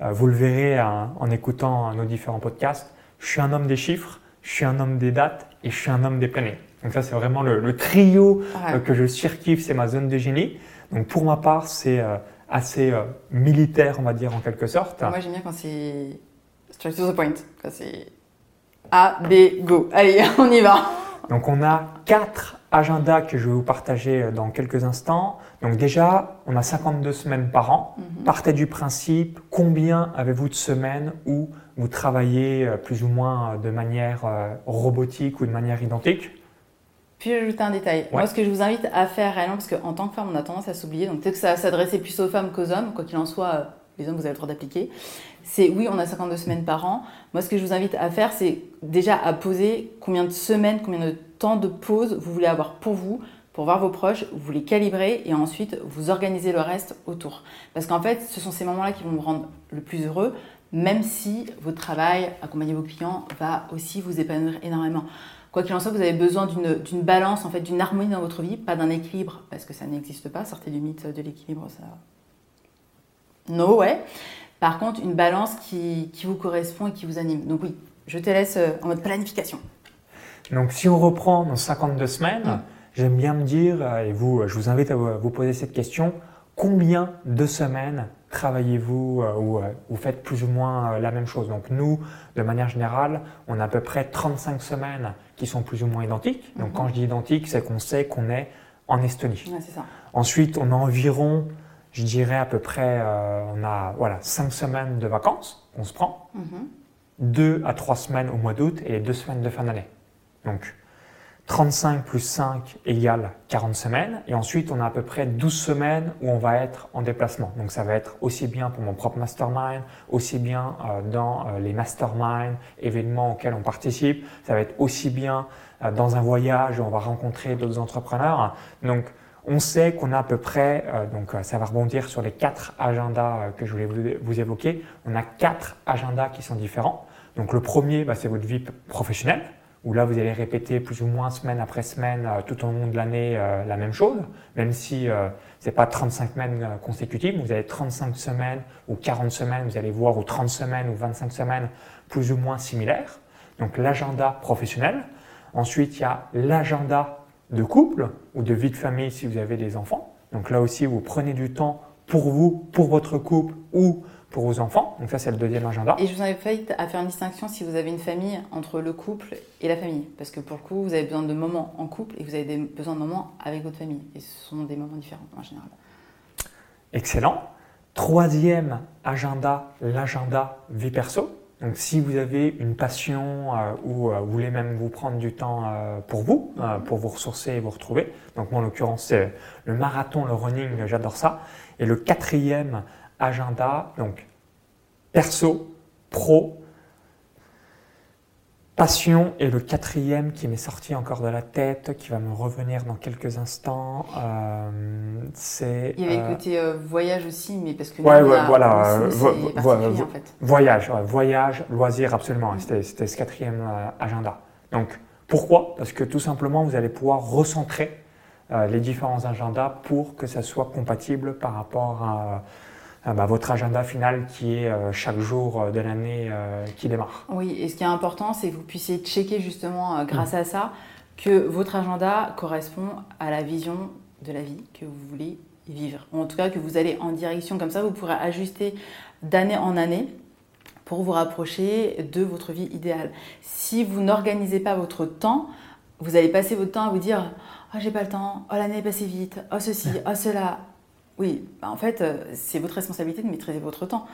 euh, vous le verrez en écoutant nos différents podcasts, je suis un homme des chiffres, je suis un homme des dates et je suis un homme des plannings. Donc ça, c'est vraiment le, trio euh, que je surkiffe, c'est ma zone de génie. Donc pour ma part, c'est euh, assez euh, militaire, on va dire en quelque sorte. Moi, j'aime bien quand c'est straight to the point. Quand c'est A, B, go. Allez, on y va. Donc on a quatre agendas que je vais vous partager dans quelques instants. Donc déjà, on a 52 semaines par an. Mhm. Partez du principe, combien avez-vous de semaines où vous travaillez plus ou moins de manière robotique ou de manière identique? Puis ajouter un détail. Moi, ce que je vous invite à faire réellement, parce qu'en tant que femme, on a tendance à s'oublier, donc peut-être que ça va s'adresser plus aux femmes qu'aux hommes, quoi qu'il en soit, euh, les hommes, vous avez le droit d'appliquer. C'est oui, on a 52 semaines par an. Moi, ce que je vous invite à faire, c'est déjà à poser combien de semaines, combien de temps de pause vous voulez avoir pour vous, pour voir vos proches, vous les calibrer et ensuite vous organisez le reste autour. Parce qu'en fait, ce sont ces moments-là qui vont vous rendre le plus heureux, même si votre travail, accompagner vos clients, va aussi vous épanouir énormément. Quoi qu'il en soit, vous avez besoin d'une balance, en fait, d'une harmonie dans votre vie, pas d'un équilibre, parce que ça n'existe pas. Sortez du mythe de l'équilibre, ça. No ouais. Par contre, une balance qui, vous correspond et qui vous anime. Donc oui, je te laisse euh, en mode planification. Donc si on reprend dans 52 semaines, mm. j'aime bien me dire, euh, et vous, je vous invite à vous poser cette question, combien de semaines travaillez-vous euh, ou euh, faites plus ou moins euh, la même chose? Donc nous, de manière générale, on a à peu près 35 semaines qui sont plus ou moins identiques. Donc Mhm. quand je dis identique, c'est qu'on sait qu'on est en Estonie. Ouais, c'est ça. Ensuite, on a environ, je dirais à peu près, euh, on a voilà, 5 semaines de vacances qu'on se prend, Mhm. 2 à 3 semaines au mois d'août et 2 semaines de fin d'année. Donc 35 plus 5 égale 40 semaines. Et ensuite, on a à peu près 12 semaines où on va être en déplacement. Donc ça va être aussi bien pour mon propre mastermind, aussi bien euh, dans euh, les masterminds, événements auxquels on participe. Ça va être aussi bien dans un voyage où on va rencontrer d'autres entrepreneurs. Donc on sait qu'on a à peu près, euh, donc euh, ça va rebondir sur les quatre agendas euh, que je voulais vous, évoquer. On a quatre agendas qui sont différents. Donc le premier, bah, c'est votre vie professionnelle, où là vous allez répéter plus ou moins semaine après semaine tout au long de l'année la même chose, même si euh, c'est pas 35 semaines consécutives, vous avez 35 semaines ou 40 semaines, vous allez voir, ou 30 semaines ou 25 semaines plus ou moins similaires. Donc l'agenda professionnel. Ensuite, il y a l'agenda de couple ou de vie de famille si vous avez des enfants. Donc là aussi, vous prenez du temps pour vous, pour votre couple ou pour vos enfants. Donc ça, c'est le deuxième agenda. Et je vous fait à faire une distinction si vous avez une famille entre le couple et la famille. Parce que pour le coup, vous avez besoin de moments en couple et vous avez des- besoin de moments avec votre famille. Et ce sont des moments différents en général. Excellent. Troisième agenda, l'agenda vie perso. Donc si vous avez une passion euh, ou euh, vous voulez même vous prendre du temps euh, pour vous, pour vous ressourcer et vous retrouver. Donc moi en l'occurrence c'est le marathon, le running, j'adore ça. Et le quatrième agenda, donc perso, pro, passion est le quatrième qui m'est sorti encore de la tête, qui va me revenir dans quelques instants. Euh, c'est Il y avait euh, le côté euh, voyage aussi, mais parce que Ouais, ouais, a- voilà, euh, vo- vo- en fait. Voyage, ouais, voyage, loisir, absolument. Mm. C'était, ce quatrième agenda. Donc, pourquoi? Parce que tout simplement, vous allez pouvoir recentrer les différents agendas pour que ça soit compatible par rapport à, bah, votre agenda final qui est euh, chaque jour euh, de l'année euh, qui démarre. Oui, et ce qui est important, c'est que vous puissiez checker justement, euh, grâce Mm. à ça, que votre agenda correspond à la vision de la vie que vous voulez vivre. Ou en tout cas, que vous allez en direction. Comme ça, vous pourrez ajuster d'année en année pour vous rapprocher de votre vie idéale. Si vous n'organisez pas votre temps, vous allez passer votre temps à vous dire Oh, j'ai pas le temps, oh, l'année est passée vite, oh, ceci, oh, cela. Oui, bah, en fait, euh, c'est votre responsabilité de maîtriser votre temps.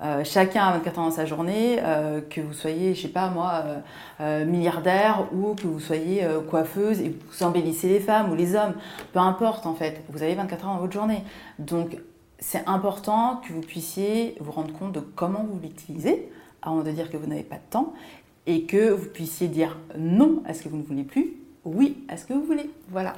Euh, chacun a 24 ans dans sa journée, euh, que vous soyez, je sais pas moi, milliardaire ou que vous soyez coiffeuse et vous embellissez les femmes ou les hommes, peu importe en fait, vous avez 24 heures dans votre journée. Donc c'est important que vous puissiez vous rendre compte de comment vous l'utilisez avant de dire que vous n'avez pas de temps et que vous puissiez dire non à ce que vous ne voulez plus, oui à ce que vous voulez. Voilà.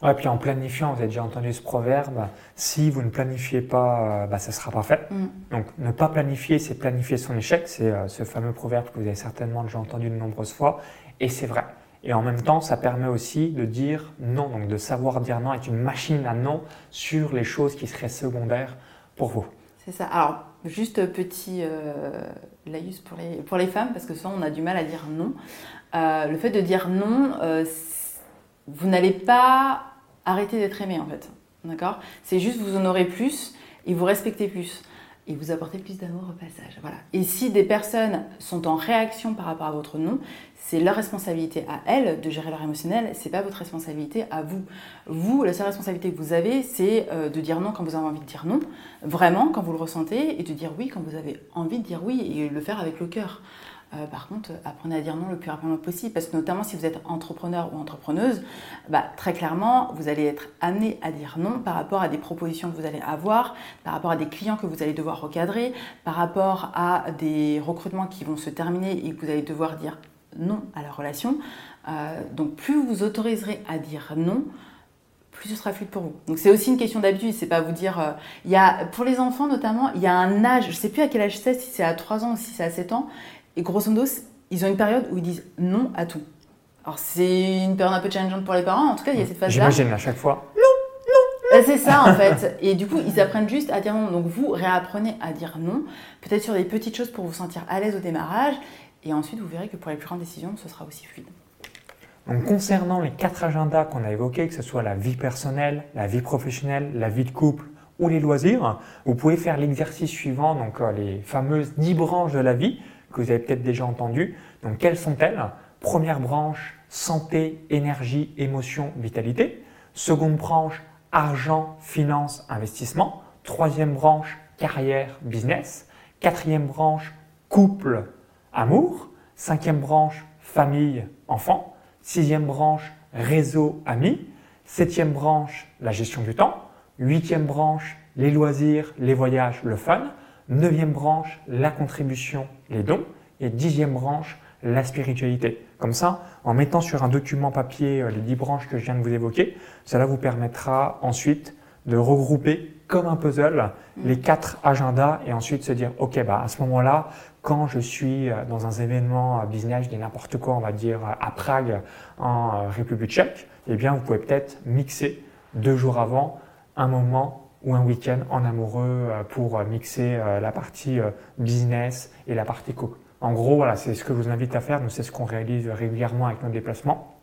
Ouais, puis en planifiant, vous avez déjà entendu ce proverbe, si vous ne planifiez pas, euh, bah, ça ne sera pas fait. Mm. Donc ne pas planifier, c'est planifier son échec. C'est euh, ce fameux proverbe que vous avez certainement déjà entendu de nombreuses fois. Et c'est vrai. Et en même temps, ça permet aussi de dire non, donc de savoir dire non, être une machine à non sur les choses qui seraient secondaires pour vous. C'est ça. Alors, juste petit euh, laïus pour les, pour les femmes, parce que souvent on a du mal à dire non. Le fait de dire non, c'est- vous n'allez pas arrêter d'être aimé en fait. D'accord? C'est juste vous aurez plus et vous respectez plus. Et vous apportez plus d'amour au passage. Voilà. Et si des personnes sont en réaction par rapport à votre non, c'est leur responsabilité à elles de gérer leur émotionnel, c'est pas votre responsabilité à vous. Vous, la seule responsabilité que vous avez, c'est euh, de dire non quand vous avez envie de dire non, vraiment quand vous le ressentez, et de dire oui quand vous avez envie de dire oui, et le faire avec le cœur. Euh, par contre, apprenez à dire non le plus rapidement possible, parce que notamment si vous êtes entrepreneur ou entrepreneuse, bah, très clairement, vous allez être amené à dire non par rapport à des propositions que vous allez avoir, par rapport à des clients que vous allez devoir recadrer, par rapport à des recrutements qui vont se terminer et que vous allez devoir dire non à la relation. Euh, donc plus vous autoriserez à dire non, plus ce sera fluide pour vous. Donc c'est aussi une question d'habitude, c'est pas vous dire... euh, il y a, pour les enfants notamment, il y a un âge, je sais plus à quel âge c'est, si c'est à 3 ans ou si c'est à 7 ans, et grosso modo, ils ont une période où ils disent non à tout. Alors c'est une période un peu challengeante pour les parents, en tout cas il y a cette phase-là. J'imagine à chaque fois. Euh, C'est ça en fait. Et du coup, ils apprennent juste à dire non. Donc vous réapprenez à dire non, peut-être sur des petites choses pour vous sentir à l'aise au démarrage. Et ensuite, vous verrez que pour les plus grandes décisions, ce sera aussi fluide. Donc, concernant les quatre agendas qu'on a évoqués, que ce soit la vie personnelle, la vie professionnelle, la vie de couple ou les loisirs. Vous pouvez faire l'exercice suivant, donc euh, les fameuses 10 branches de la vie que vous avez peut-être déjà entendues. Donc quelles sont-elles? Première branche, santé, énergie, émotion, vitalité. Seconde branche, argent, finance, investissement. Troisième branche, carrière, business. Quatrième branche, couple, amour. Cinquième branche, famille, enfant. Sixième branche, réseau, amis. Septième branche, la gestion du temps. Huitième branche, les loisirs, les voyages, le fun. Neuvième branche, la contribution, les dons. Et dixième branche, la spiritualité. Comme ça, en mettant sur un document papier euh, les dix branches que je viens de vous évoquer, cela vous permettra ensuite de regrouper comme un puzzle les quatre agendas et ensuite se dire, OK, bah, à ce moment-là, quand je suis euh, dans un événement business, je n'importe quoi, on va dire à Prague, en euh, République tchèque, eh bien, vous pouvez peut-être mixer deux jours avant un moment ou un week-end en amoureux pour mixer la partie business et la partie couple. En gros, voilà, c'est ce que je vous invite à faire. Nous, c'est ce qu'on réalise régulièrement avec nos déplacements.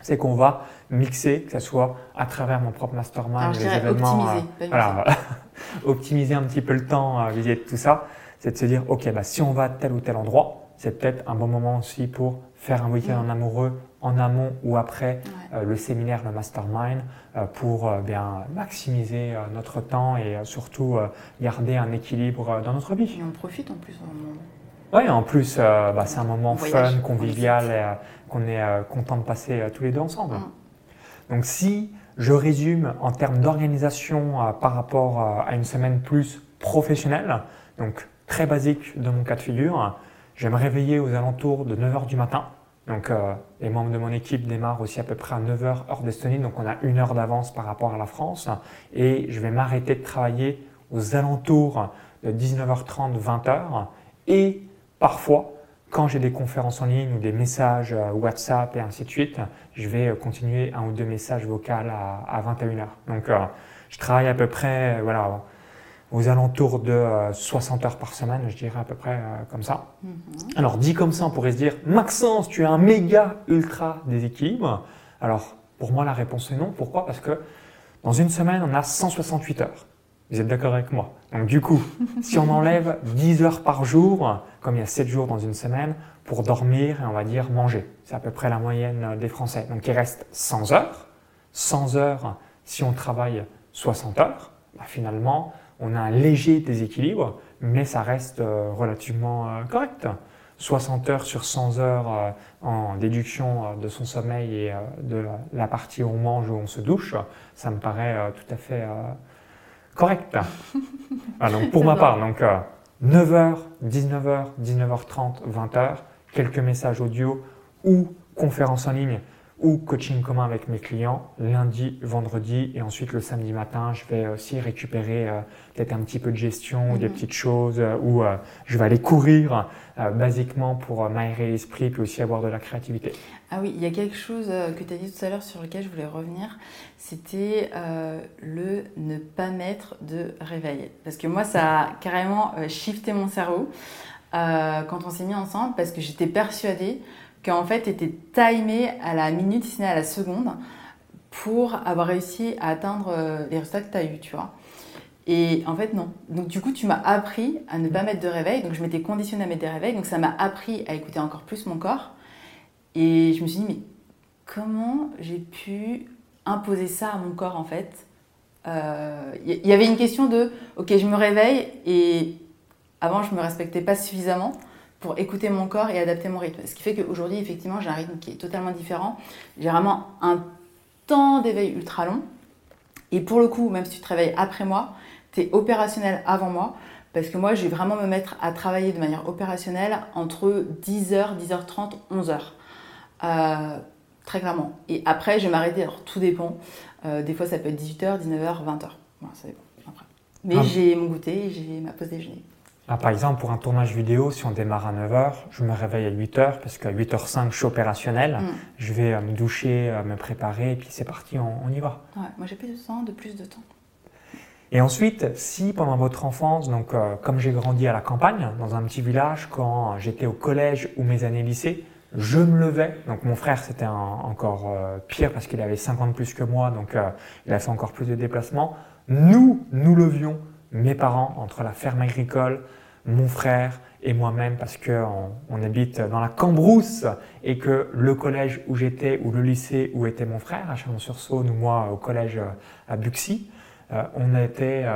C'est qu'on va mixer, que ce soit à travers mon propre mastermind, les événements. Optimiser, euh, voilà, optimiser un petit peu le temps euh, vis tout ça. C'est de se dire, OK, bah, si on va à tel ou tel endroit, c'est peut-être un bon moment aussi pour faire un week-end en amoureux en amont ou après euh, le séminaire, le mastermind, euh, pour euh, bien maximiser notre temps et surtout garder un équilibre dans notre vie. Et on profite en plus. Oui, en plus, bah, c'est un moment fun, convivial, qu'on est content de passer tous les deux ensemble. Mm. Donc si je résume en termes d'organisation par rapport à une semaine plus professionnelle, donc très basique de mon cas de figure, je vais me réveiller aux alentours de 9h du matin. Donc, euh, les membres de mon équipe démarrent aussi à peu près à 9h heure d'Estonie, donc on a une heure d'avance par rapport à la France. Et je vais m'arrêter de travailler aux alentours de 19h30, 20h. Et parfois, quand j'ai des conférences en ligne ou des messages euh, WhatsApp et ainsi de suite, je vais euh, continuer un ou deux messages vocaux à, 21h. Donc, je travaille à peu près, voilà, aux alentours de 60 euh, heures par semaine, je dirais à peu près euh, comme ça. Mhm. Alors dit comme ça, on pourrait se dire, Maxence, tu es un méga ultra déséquilibre. Alors pour moi, la réponse est non. Pourquoi? Parce que dans une semaine, on a 168 heures. Vous êtes d'accord avec moi? Donc du coup, si on enlève 10 heures par jour, comme il y a 7 jours dans une semaine, pour dormir et on va dire manger, c'est à peu près la moyenne des Français. Donc il reste 100 heures. 100 heures si on travaille 60 heures. Bah, finalement, on a un léger déséquilibre, mais ça reste euh, relativement euh, correct. 60 heures sur 100 heures euh, en déduction de son sommeil et de la partie où on mange ou on se douche, ça me paraît tout à fait correct. Ah, donc pour ma part, donc 9h, 19h, 19h30, 20h, quelques messages audio ou conférences en ligne ou coaching commun avec mes clients lundi, vendredi et ensuite le samedi matin, je vais aussi récupérer euh, peut-être un petit peu de gestion ou des mhm. petites choses euh, ou euh, je vais aller courir basiquement pour m'aérer l'esprit puis aussi avoir de la créativité. Ah oui, il y a quelque chose que tu as dit tout à l'heure sur lequel je voulais revenir, c'était le ne pas mettre de réveil. Parce que moi, ça a carrément shifté mon cerveau quand on s'est mis ensemble parce que j'étais persuadée qu'en fait était timé à la minute, si ce n'est à la seconde, pour avoir réussi à atteindre euh, les résultats que tu as eu, tu vois. Et en fait, non. Donc, du coup, tu m'as appris à ne pas mettre de réveil. Donc, je m'étais conditionnée à mettre des réveils. Donc, ça m'a appris à écouter encore plus mon corps. Et je me suis dit, mais comment j'ai pu imposer ça à mon corps, en fait? Il euh, y avait une question de, ok, je me réveille et avant, je me respectais pas suffisamment pour écouter mon corps et adapter mon rythme. Ce qui fait qu'aujourd'hui, effectivement, j'ai un rythme qui est totalement différent. J'ai vraiment un temps d'éveil ultra long. Et pour le coup, même si tu te réveilles après moi, tu es opérationnel avant moi. Parce que moi, je vais vraiment me mettre à travailler de manière opérationnelle entre 10h, 10h30, 11h. très clairement. Et après, je vais m'arrêter. Alors, tout dépend. Euh, des fois, ça peut être 18h, 19h, 20h. Voilà, ça dépend. Après. Mais ah. j'ai mon goûter, j'ai ma pause déjeuner. Par exemple, pour un tournage vidéo, si on démarre à 9h, je me réveille à 8h parce qu'à 8h05, je suis opérationnel. Mm. Je vais euh, me doucher, euh, me préparer et puis c'est parti, on, y va. Ouais, moi j'ai plus de temps, de plus de temps. Et ensuite, si pendant votre enfance, donc euh, comme j'ai grandi à la campagne, dans un petit village, quand j'étais au collège ou mes années lycée, je me levais. Donc mon frère, c'était encore pire parce qu'il avait 50 plus que moi, donc il a fait encore plus de déplacements. Nous, nous levions, mes parents, entre la ferme agricole, mon frère et moi-même, parce qu'on on habite dans la Cambrousse et que le collège où j'étais ou le lycée où était mon frère, à Chalon-sur-Saône, ou moi au collège euh, à Buxy, on était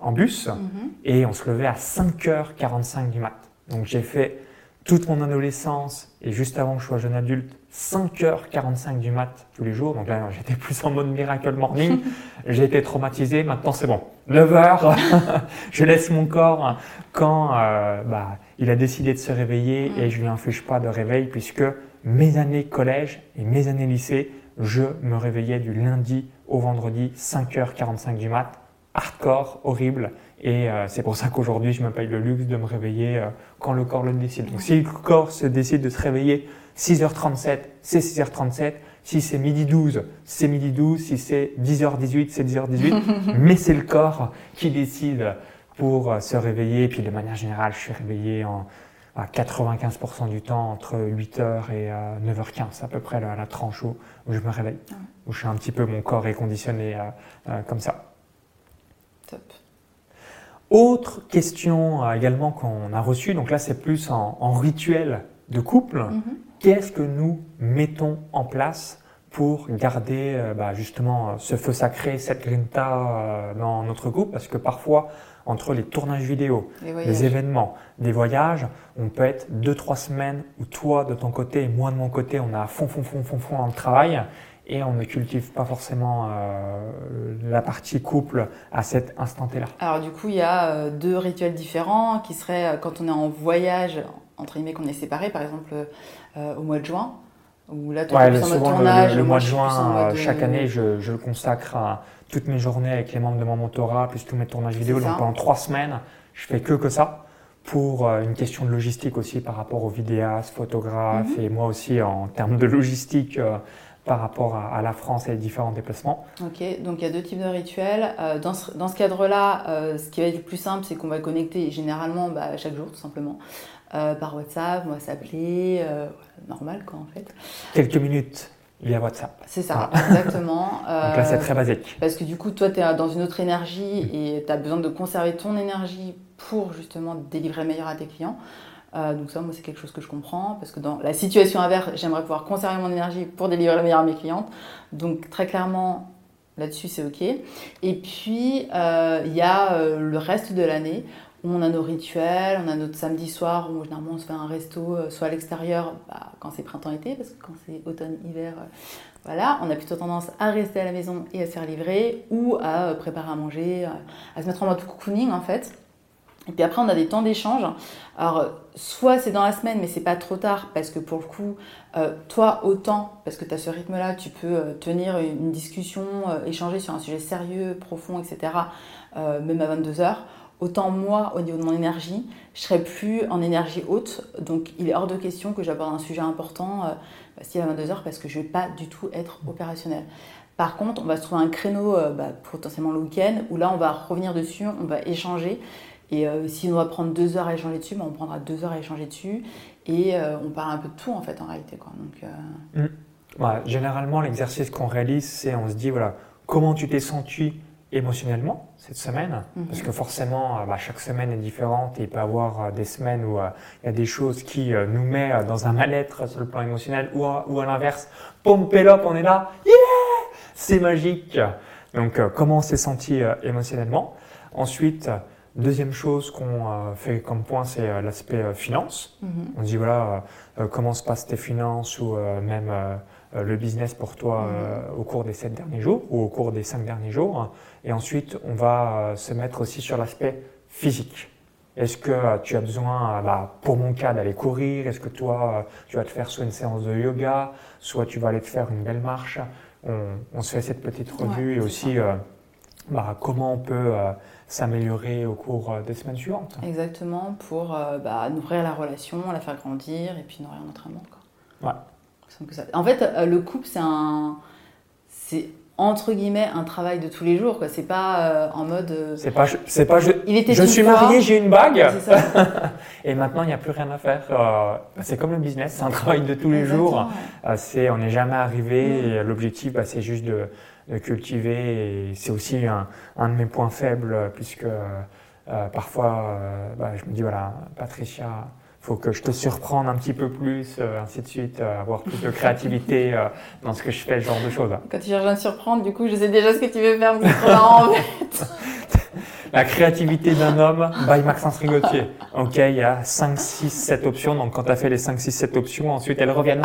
en bus mhm. et on se levait à 5h45 du mat. Donc j'ai fait toute mon adolescence et juste avant que je sois jeune adulte, 5h45 du mat tous les jours. Donc là, j'étais plus en mode miracle morning. J'ai été traumatisé. Maintenant, c'est bon. 9h, je laisse mon corps quand euh, bah, il a décidé de se réveiller et je lui inflige pas de réveil puisque mes années collège et mes années lycée, je me réveillais du lundi au vendredi, 5h45 du mat. Hardcore, horrible. Et euh, c'est pour ça qu'aujourd'hui, je me paye le luxe de me réveiller euh, quand le corps le décide. Donc si le corps se décide de se réveiller 6h37, c'est 6h37. Si c'est midi 12, c'est midi 12. Si c'est 10h18, c'est 10h18. Mais c'est le corps qui décide pour euh, se réveiller. Et puis de manière générale, je suis réveillé en, à 95% du temps entre 8h et 9h15, à peu près la, la tranche où, je me réveille. Où je suis un petit peu, mon corps est conditionné comme ça. Top. Autre question euh, également qu'on a reçue, donc là c'est plus en, rituel de couple. Mhm. Qu'est-ce que nous mettons en place pour garder euh, bah, justement euh, ce feu sacré, cette grinta dans notre couple Parce que parfois, entre les tournages vidéo, les, événements, des voyages, on peut être deux, trois semaines où toi de ton côté et moi de mon côté, on a fond, fond, fond, fond, fond dans le travail et on ne cultive pas forcément euh, la partie couple à cet instant là Alors du coup, il y a euh, deux rituels différents qui seraient euh, quand on est en voyage, entre guillemets, qu'on est séparés, par exemple au mois de juin, où là, tu ouais, le, tournage, le, mois de juin, chaque année, je, je, le consacre à toutes mes journées avec les membres de mon mentorat, plus tous mes tournages vidéo. Donc pendant trois semaines, je fais que que ça pour une question de logistique aussi par rapport aux vidéastes, photographes mhm. et moi aussi en termes de logistique par rapport à, la France et les différents déplacements. Ok, donc il y a deux types de rituels. Euh, dans ce, cadre-là, euh, ce qui va être le plus simple, c'est qu'on va connecter généralement bah, chaque jour, tout simplement, euh, par WhatsApp, on va s'appeler, normal quoi en fait. Quelques minutes via WhatsApp. C'est ça, exactement. donc là, c'est très basique. Parce que du coup, toi, tu es dans une autre énergie et tu as besoin de conserver ton énergie pour justement délivrer meilleur à tes clients. Euh, donc ça, moi, c'est quelque chose que je comprends, parce que dans la situation inverse, j'aimerais pouvoir conserver mon énergie pour délivrer le meilleur à mes clientes. Donc très clairement, là-dessus, c'est OK. Et puis, euh, il y a euh, le reste de l'année, on a nos rituels, on a notre samedi soir, où généralement on se fait un resto, soit à l'extérieur, bah, quand c'est printemps-été, parce que quand c'est automne-hiver, voilà, on a plutôt tendance à rester à la maison et à se faire livrer, ou à préparer à manger, à se mettre en mode cocooning, en fait. Et puis après, on a des temps d'échange. Alors, soit c'est dans la semaine, mais c'est pas trop tard, parce que pour le coup, euh, toi, autant, parce que tu as ce rythme-là, tu peux euh, tenir une discussion, euh, échanger sur un sujet sérieux, profond, etc., même à 22h. Autant moi, au niveau de mon énergie, je serai plus en énergie haute. Donc, il est hors de question que j'aborde un sujet important si à 22h, parce que je vais pas du tout être opérationnel. Par contre, on va se trouver un créneau bah, potentiellement le week-end où là, on va revenir dessus, on va échanger. Et euh, si on doit prendre deux heures à échanger dessus, ben, on prendra deux heures à échanger dessus. Et euh, on parle un peu de tout en fait en réalité. Donc, euh, mm. généralement, l'exercice qu'on réalise, c'est on se dit voilà, comment tu t'es senti émotionnellement cette semaine mm-hmm. Parce que forcément, bah, chaque semaine est différente et il peut y avoir des semaines où il y a des choses qui nous mettent dans un mal-être sur le plan émotionnel ou à, ou à l'inverse, on est là, yeah C'est magique Donc, comment on s'est senti émotionnellement? Ensuite, Deuxième chose qu'on euh, fait comme point, c'est euh, l'aspect euh, finance. Mm-hmm. On dit voilà, comment se passent tes finances ou même le business pour toi mm-hmm. au cours des sept derniers jours ou au cours des cinq derniers jours. Et ensuite, on va se mettre aussi sur l'aspect physique. Est-ce que tu as besoin, bah, pour mon cas, d'aller courir? Est-ce que toi, tu vas te faire soit une séance de yoga, soit tu vas aller te faire une belle marche? On, se fait cette petite revue et aussi bah, comment on peut s'améliorer au cours euh, des semaines suivantes. Exactement, pour euh, bah, nourrir la relation, la faire grandir et puis nourrir notre amour. Quoi. Ouais. En fait, euh, le couple, c'est un. C'est entre guillemets un travail de tous les jours quoi c'est pas euh, en mode euh, c'est pas c'est pas je, il était je suis marié j'ai une bague ça. et maintenant il n'y a plus rien à faire Euh, c'est comme le business c'est un travail de tous les Exactement, jours ouais. Euh, c'est on n'est jamais arrivé l'objectif bah, c'est juste de, de cultiver c'est aussi un, un de mes points faibles puisque euh, parfois euh, bah, je me dis voilà Patricia faut que je te surprenne un petit peu plus euh, ainsi de suite euh, avoir plus de créativité euh, dans ce que je fais ce genre de choses quand tu cherches à me surprendre du coup je sais déjà ce que tu veux faire mais c'est trop marrant en fait. La créativité d'un homme by Maxence Rigotier. Ok, il y a 5, 6, 7 options. Donc, quand tu as fait les 5, 6, 7 options, ensuite elles reviennent.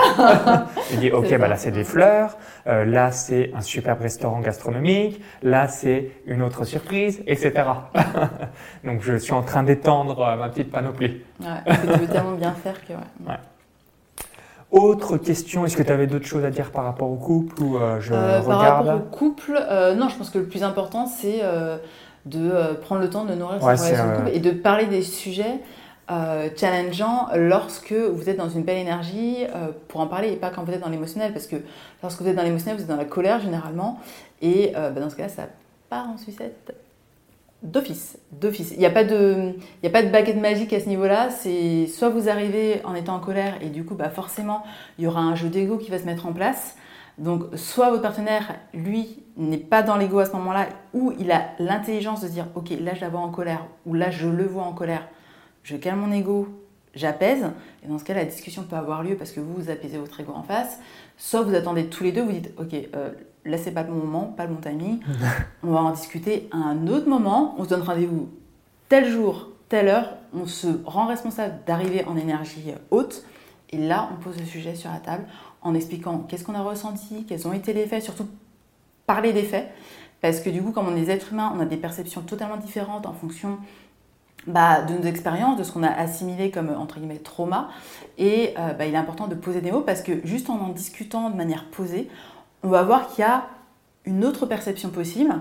Il dit, ok, bah là c'est des fleurs, euh, là c'est un superbe restaurant gastronomique, là c'est une autre surprise, etc. donc, je suis en train d'étendre euh, ma petite panoplie. Ouais, tu veux tellement bien faire que ouais. Autre question, est-ce que tu avais d'autres choses à dire par rapport au couple ou euh, je Euh, par regarde? rapport au couple, euh, non, je pense que le plus important, c'est de euh, prendre le temps de nourrir Ouais, sa relation de euh, couple et de parler des sujets euh, challengeants lorsque vous êtes dans une belle énergie euh, pour en parler et pas quand vous êtes dans l'émotionnel. Parce que lorsque vous êtes dans l'émotionnel, vous êtes dans la colère généralement. Et euh, bah, dans ce cas-là, ça part en sucette d'office. d'office. Il n'y a, pas de- il y a pas de baguette magique à ce niveau-là. C'est soit vous arrivez en étant en colère et du coup, bah, forcément, il y aura un jeu d'ego qui va se mettre en place. Donc, soit votre partenaire, lui, n'est pas dans l'ego à ce moment-là, ou il a l'intelligence de dire, ok, là je la vois en colère, ou là je le vois en colère, je calme mon ego, j'apaise, et dans ce cas, la discussion peut avoir lieu parce que vous, vous apaisez votre ego en face. Soit vous attendez tous les deux, vous dites, ok, euh, là c'est pas le bon moment, pas le bon timing, on va en discuter à un autre moment, on se donne rendez-vous tel jour, telle heure, on se rend responsable d'arriver en énergie haute, et là on pose le sujet sur la table en expliquant qu'est-ce qu'on a ressenti, quels ont été les faits, surtout parler des faits, parce que du coup, comme on est des êtres humains, on a des perceptions totalement différentes en fonction bah, de nos expériences, de ce qu'on a assimilé comme entre guillemets trauma, et euh, bah, il est important de poser des mots parce que juste en en discutant de manière posée, on va voir qu'il y a une autre perception possible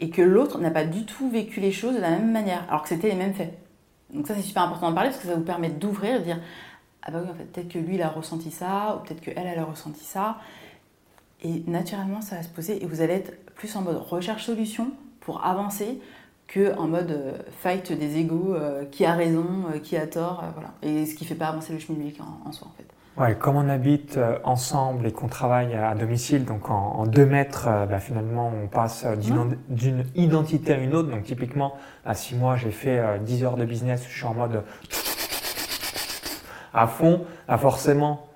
et que l'autre n'a pas du tout vécu les choses de la même manière, alors que c'était les mêmes faits. Donc ça, c'est super important d'en parler parce que ça vous permet d'ouvrir de dire ah bah oui, en fait, peut-être que lui, il a ressenti ça, ou peut-être qu'elle, elle a ressenti ça. Et naturellement, ça va se poser et vous allez être plus en mode recherche-solution pour avancer que en mode euh, fight des égaux, euh, qui a raison, euh, qui a tort, euh, voilà. Et ce qui fait pas avancer le schmilblick en, en soi, en fait. Ouais, comme on habite ensemble et qu'on travaille à domicile, donc en, en deux mètres, bah, finalement, on passe d'une identité à une autre. Donc typiquement, à six mois, j'ai fait euh, 10 heures de business, je suis en mode à fond. À forcément,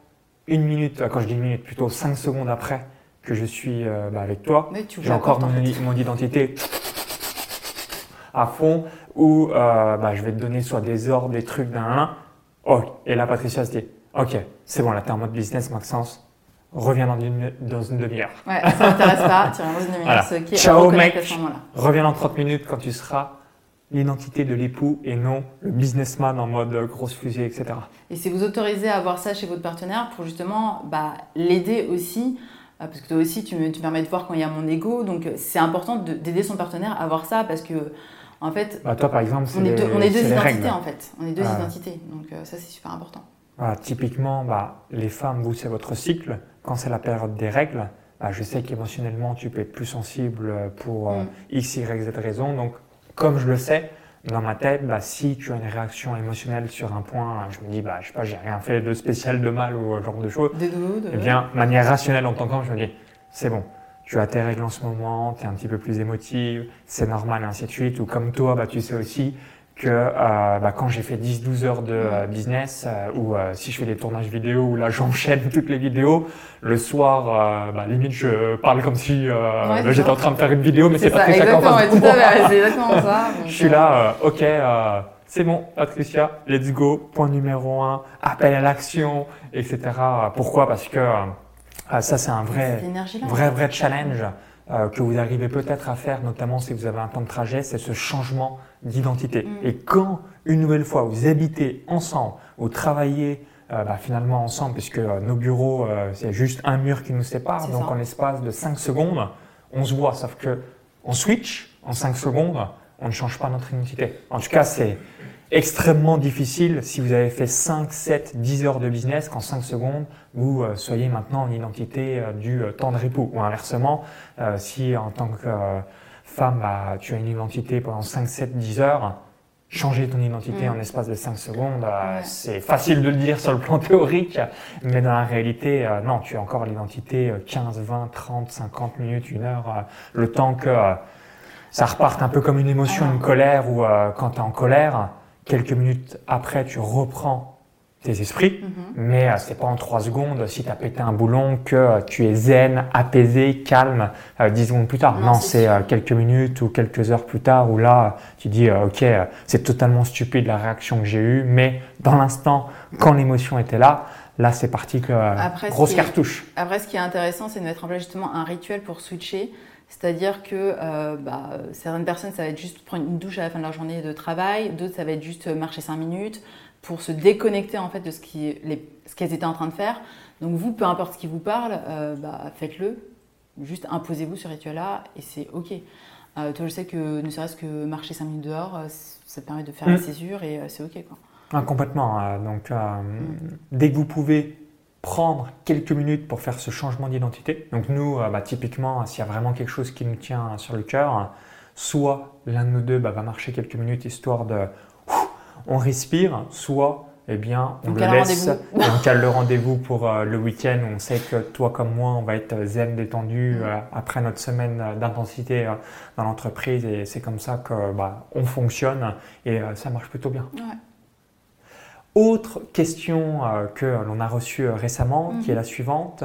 une minute, quand je dis une minute, plutôt cinq secondes après que je suis euh, bah, avec toi, j'ai encore en mon, mon identité à fond, où euh, bah, je vais te donner soit des ordres, des trucs d'un un. Oh, et là, Patricia se dit, ok, c'est bon, là, t'es en mode business, Maxence, reviens dans une, dans une demi-heure. Ouais, ça m'intéresse pas, tu reviens dans une demi-heure, Voilà. Ciao, mec. à ce moment-là. Reviens dans 30 minutes quand tu seras l'identité de l'époux et non le businessman en mode grosse fusée, etc. Et si vous autorisez à avoir ça chez votre partenaire pour justement bah, l'aider aussi, euh, parce que toi aussi tu me, tu me permets de voir quand il y a mon ego, donc euh, c'est important de- d'aider son partenaire à avoir ça parce que en fait Bah, toi, par exemple, on est les, deux, on est deux identités règles. en fait, on est deux Ah. identités, donc euh, ça c'est super important. Voilà, typiquement, bah, les femmes, vous, c'est votre cycle. Quand c'est la période des règles, bah, je sais qu'émotionnellement, tu peux être plus sensible pour euh, Mm. X, Y, Z raison. Donc, comme je le sais, dans ma tête, bah, si tu as une réaction émotionnelle sur un point, je me dis, bah, je sais pas, j'ai rien fait de spécial, de mal ou ce genre de choses. De... Eh bien, manière rationnelle en tant qu'homme, je me dis, c'est bon, tu as tes règles en ce moment, tu es un petit peu plus émotive, c'est normal, et ainsi de suite. Ou comme toi, bah, tu sais aussi que euh, bah, quand j'ai fait 10-12 heures de euh, business, euh, ou euh, si je fais des tournages vidéo, où là j'enchaîne toutes les vidéos, le soir, euh, bah, limite je parle comme si euh, Ouais, c'est j'étais en train de faire une vidéo, mais c'est ça, Patricia exactement, ouais, tout à fait, exactement ça. Je suis là, euh, ok, euh, c'est bon, Patricia, let's go, point numéro un, appel à l'action, etc. Pourquoi? Parce que euh, ça, c'est un vrai, vrai, vrai challenge euh, que vous arrivez peut-être à faire, notamment si vous avez un temps de trajet, c'est ce changement d'identité. Mm. Et quand, une nouvelle fois, vous habitez ensemble, vous travaillez euh, bah, finalement ensemble, puisque euh, nos bureaux, euh, c'est juste un mur qui nous sépare, donc ça. en l'espace de 5 secondes, on se voit, sauf que on switch en 5 secondes, on ne change pas notre identité. En tout cas, c'est extrêmement difficile si vous avez fait 5, 7, 10 heures de business qu'en 5 secondes, vous soyez maintenant en identité du temps de repos. Ou inversement, si en tant que femme, bah, tu as une identité pendant 5, 7, 10 heures, changer ton identité mm. en espace de 5 secondes, c'est facile de le dire sur le plan théorique, mais dans la réalité, non, tu as encore l'identité 15, 20, 30, 50 minutes, une heure, le temps que ça reparte un peu comme une émotion, une colère, ou quand tu es en colère, quelques minutes après, tu reprends tes esprits, mhm. mais euh, c'est pas en trois secondes si tu as pété un boulon que euh, tu es zen, apaisé, calme euh, dix secondes plus tard. Non, c'est quelques minutes ou quelques heures plus tard où là tu dis ok c'est totalement stupide la réaction que j'ai eue, mais dans l'instant quand l'émotion était là, là c'est parti que grosse cartouche. Après ce qui est intéressant c'est de mettre en place justement un rituel pour switcher. C'est-à-dire que bah, certaines personnes, ça va être juste prendre une douche à la fin de leur journée de travail, d'autres, ça va être juste marcher cinq minutes, pour se déconnecter en fait de ce qu'elles étaient en train de faire. Donc vous, peu importe ce qui vous parle, euh, bah, faites-le. Juste imposez-vous ce rituel-là et c'est ok. Euh, toi, je sais que ne serait-ce que marcher 5 minutes dehors, euh, ça permet de faire la mm. césure et c'est ok. Quoi. Ah, complètement. donc, mm. dès que vous pouvez prendre quelques minutes pour faire ce changement d'identité, donc nous, bah, typiquement, s'il y a vraiment quelque chose qui nous tient sur le cœur, soit l'un de nous deux bah, va marcher quelques minutes histoire de on respire, soit eh bien, on, le laisse et on cale le rendez-vous pour euh, le week-end. On sait que toi comme moi, on va être zen, détendu mm. euh, après notre semaine d'intensité euh, dans l'entreprise et c'est comme ça que bah, on fonctionne et ça marche plutôt bien. Autre question que l'on a reçue récemment, qui est mm-hmm. la suivante.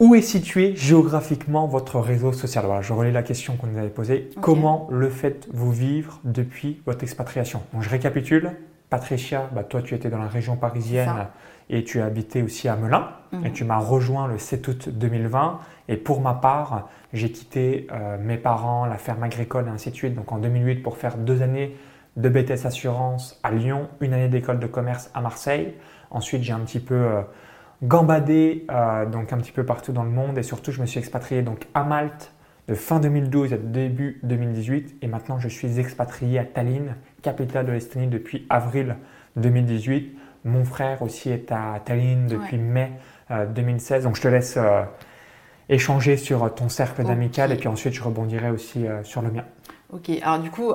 Où est situé géographiquement votre réseau social? Voilà, Je relis la question qu'on nous avait posée. Comment le faites-vous vivre depuis votre expatriation? Donc, Je récapitule. Patricia, bah, toi tu étais dans la région parisienne et tu habitais aussi à Melun. Et mhm. tu m'as rejoint le 7 août 2020. Et pour ma part, j'ai quitté euh, mes parents, la ferme agricole et ainsi de suite. Donc en 2008 pour faire deux années de BTS Assurance à Lyon, une année d'école de commerce à Marseille. Ensuite, j'ai un petit peu... Euh, gambadé euh, donc un petit peu partout dans le monde. Et surtout je me suis expatrié donc à Malte de fin 2012 à début 2018 et maintenant je suis expatrié à Tallinn, capitale de l'Estonie depuis avril 2018. Mon frère aussi est à Tallinn depuis mai 2016 euh, donc je te laisse euh, échanger sur ton cercle d'amical et puis ensuite je rebondirai aussi sur le mien. Ok, alors du coup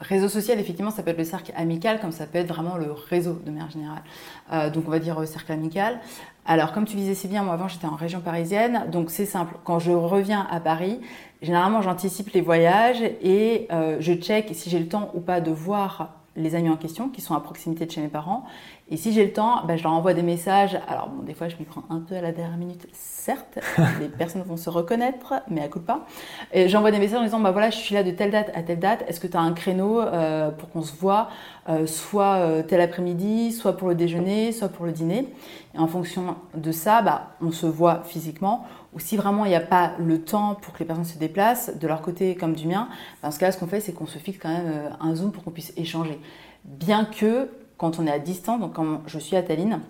Réseau social, effectivement, ça peut être le cercle amical, comme ça peut être vraiment le réseau de manière générale. Euh, donc, on va dire euh, cercle amical. Alors, comme tu disais si bien, moi avant j'étais en région parisienne, donc c'est simple. Quand je reviens à Paris, généralement j'anticipe les voyages et euh, je check si j'ai le temps ou pas de voir les amis en question qui sont à proximité de chez mes parents. Et si j'ai le temps, ben, je leur envoie des messages. Alors, bon, des fois, je m'y prends un peu à la dernière minute, certes. les personnes vont se reconnaître, mais à coup de pas. Et j'envoie des messages en disant bah, voilà, je suis là de telle date à telle date. Est-ce que tu as un créneau euh, pour qu'on se voit, euh, soit euh, tel après-midi, soit pour le déjeuner, soit pour le dîner? Et en fonction de ça, bah, on se voit physiquement. Ou si vraiment il n'y a pas le temps pour que les personnes se déplacent, de leur côté comme du mien, dans ce cas-là, ce qu'on fait, c'est qu'on se fixe quand même un Zoom pour qu'on puisse échanger. Bien que quand on est à distance, donc quand je suis à Tallinn,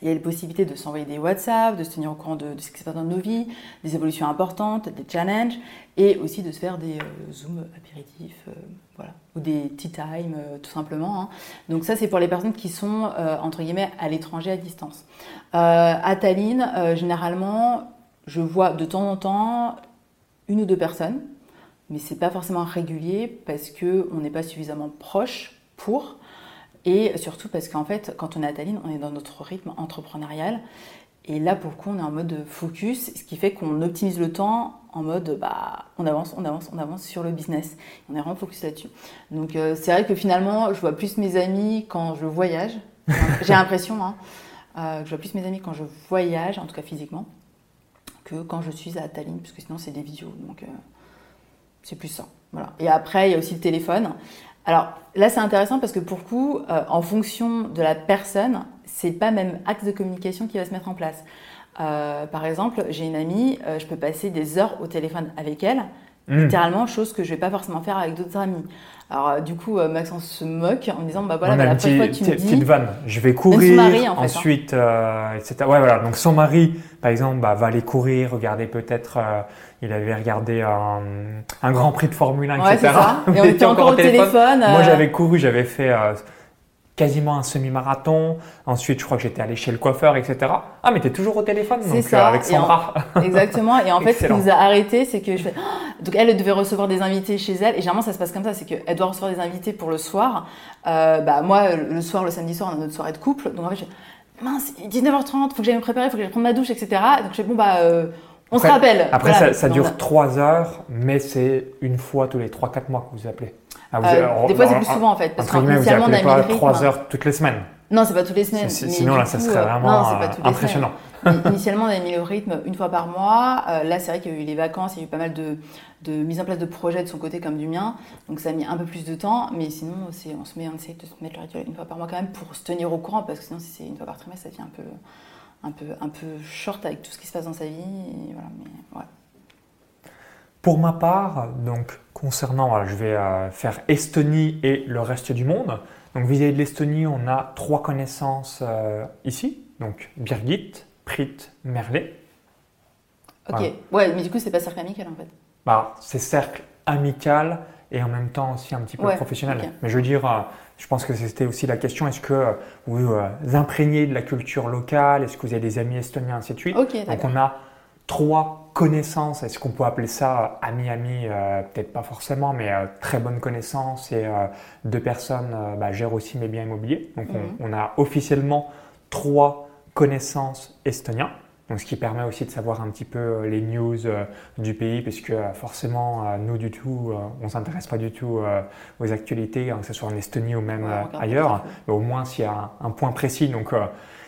il y a les possibilités de s'envoyer des WhatsApp, de se tenir au courant de, ce qui se passe dans nos vies, des évolutions importantes, des challenges, et aussi de se faire des euh, zooms apéritifs, euh, voilà, ou des tea time, euh, tout simplement. Hein. Donc ça, c'est pour les personnes qui sont, entre guillemets, à l'étranger à distance. à Tallinn, généralement, je vois de temps en temps une ou deux personnes, mais c'est pas forcément régulier parce qu'on n'est pas suffisamment proche pour. Et surtout parce qu'en fait, quand on est à Tallinn, on est dans notre rythme entrepreneurial. Et là, pour le coup, on est en mode focus, ce qui fait qu'on optimise le temps en mode bah, on avance, on avance, on avance sur le business. On est vraiment focus là-dessus. Donc, euh, c'est vrai que finalement, je vois plus mes amis quand je voyage. J'ai l'impression hein, euh, que je vois plus mes amis quand je voyage, en tout cas physiquement, que quand je suis à Tallinn, parce que sinon, c'est des vidéos. Donc, euh, c'est plus ça. Voilà. Et après, il y a aussi le téléphone. Alors là, c'est intéressant parce que pour coup, euh, en fonction de la personne, c'est pas même axe de communication qui va se mettre en place. Euh, par exemple, j'ai une amie, euh, je peux passer des heures au téléphone avec elle, Mm. Littéralement, chose que je vais pas forcément faire avec d'autres amis. Alors, euh, du coup, Maxence se moque en me disant Bah voilà, bah, la prochaine fois, tu me dis. Petite vanne. Je vais courir. Mari, en fait, hein. ensuite, etc. Ouais, voilà. Donc, son mari, par exemple, bah, va aller courir, regarder peut-être. il avait regardé un, grand prix de Formule 1, ouais, etc. Ça. Et on était encore au téléphone. Moi, j'avais couru, j'avais fait quasiment un semi-marathon. Ensuite, je crois que j'étais allé chez le coiffeur, etc. Ah, mais tu es toujours au téléphone, donc ça. Euh, avec Sandra. Exactement. Et en fait, ce qui nous a arrêté, c'est que je fais... donc elle, devait recevoir des invités chez elle. Et généralement, ça se passe comme ça, c'est qu'elle doit recevoir des invités pour le soir. Euh, bah moi, le soir, le samedi soir, on a notre soirée de couple. Donc en fait, je fais, mince, 19h30, faut que j'aille me préparer, faut que j'aille prendre ma douche, etc. Donc je fais bon bah. Euh, on se rappelle. Après, ça, ça, dure 3 heures, mais c'est une fois tous les 3-4 mois que vous appelez. Ah, euh, des fois, c'est plus souvent en fait. Parce qu'initialement, on a pas 3 heures toutes les semaines. Non, c'est pas toutes les semaines. sinon, là, ça serait euh, vraiment euh, impressionnant. Initialement, on a mis le rythme une fois par mois. là, c'est vrai qu'il y a eu les vacances, il y a eu pas mal de, de mise en place de projets de son côté comme du mien. Donc, ça a mis un peu plus de temps. Mais sinon, on se met, on essaie de se mettre le rythme une fois par mois quand même pour se tenir au courant. Parce que sinon, si c'est une fois par trimestre, ça devient un peu, un peu, un peu short avec tout ce qui se passe dans sa vie. voilà, mais, ouais. Pour ma part, donc concernant, je vais euh, faire Estonie et le reste du monde. Donc vis-à-vis de l'Estonie, on a trois connaissances euh, ici. Donc Birgit, Prit, Merlet. Ok, ouais, mais du coup, c'est pas cercle amical en fait. Bah, c'est cercle amical et en même temps aussi un petit peu professionnel. Mais je veux dire, euh, je pense que c'était aussi la question est-ce que vous vous imprégnez de la culture locale Est-ce que vous avez des amis estoniens, ainsi de suite Donc on a trois connaissances, est-ce qu'on peut appeler ça ami-ami euh, Peut-être pas forcément, mais euh, très bonne connaissance et euh, deux personnes bah, gèrent aussi mes biens immobiliers. Donc on, mhm. a officiellement trois connaissances estoniens. Donc, ce qui permet aussi de savoir un petit peu les news du pays, puisque forcément, nous du tout, on ne s'intéresse pas du tout aux actualités, hein, que ce soit en Estonie ou même ailleurs. Mais au moins, s'il y a un, un, point précis. Donc,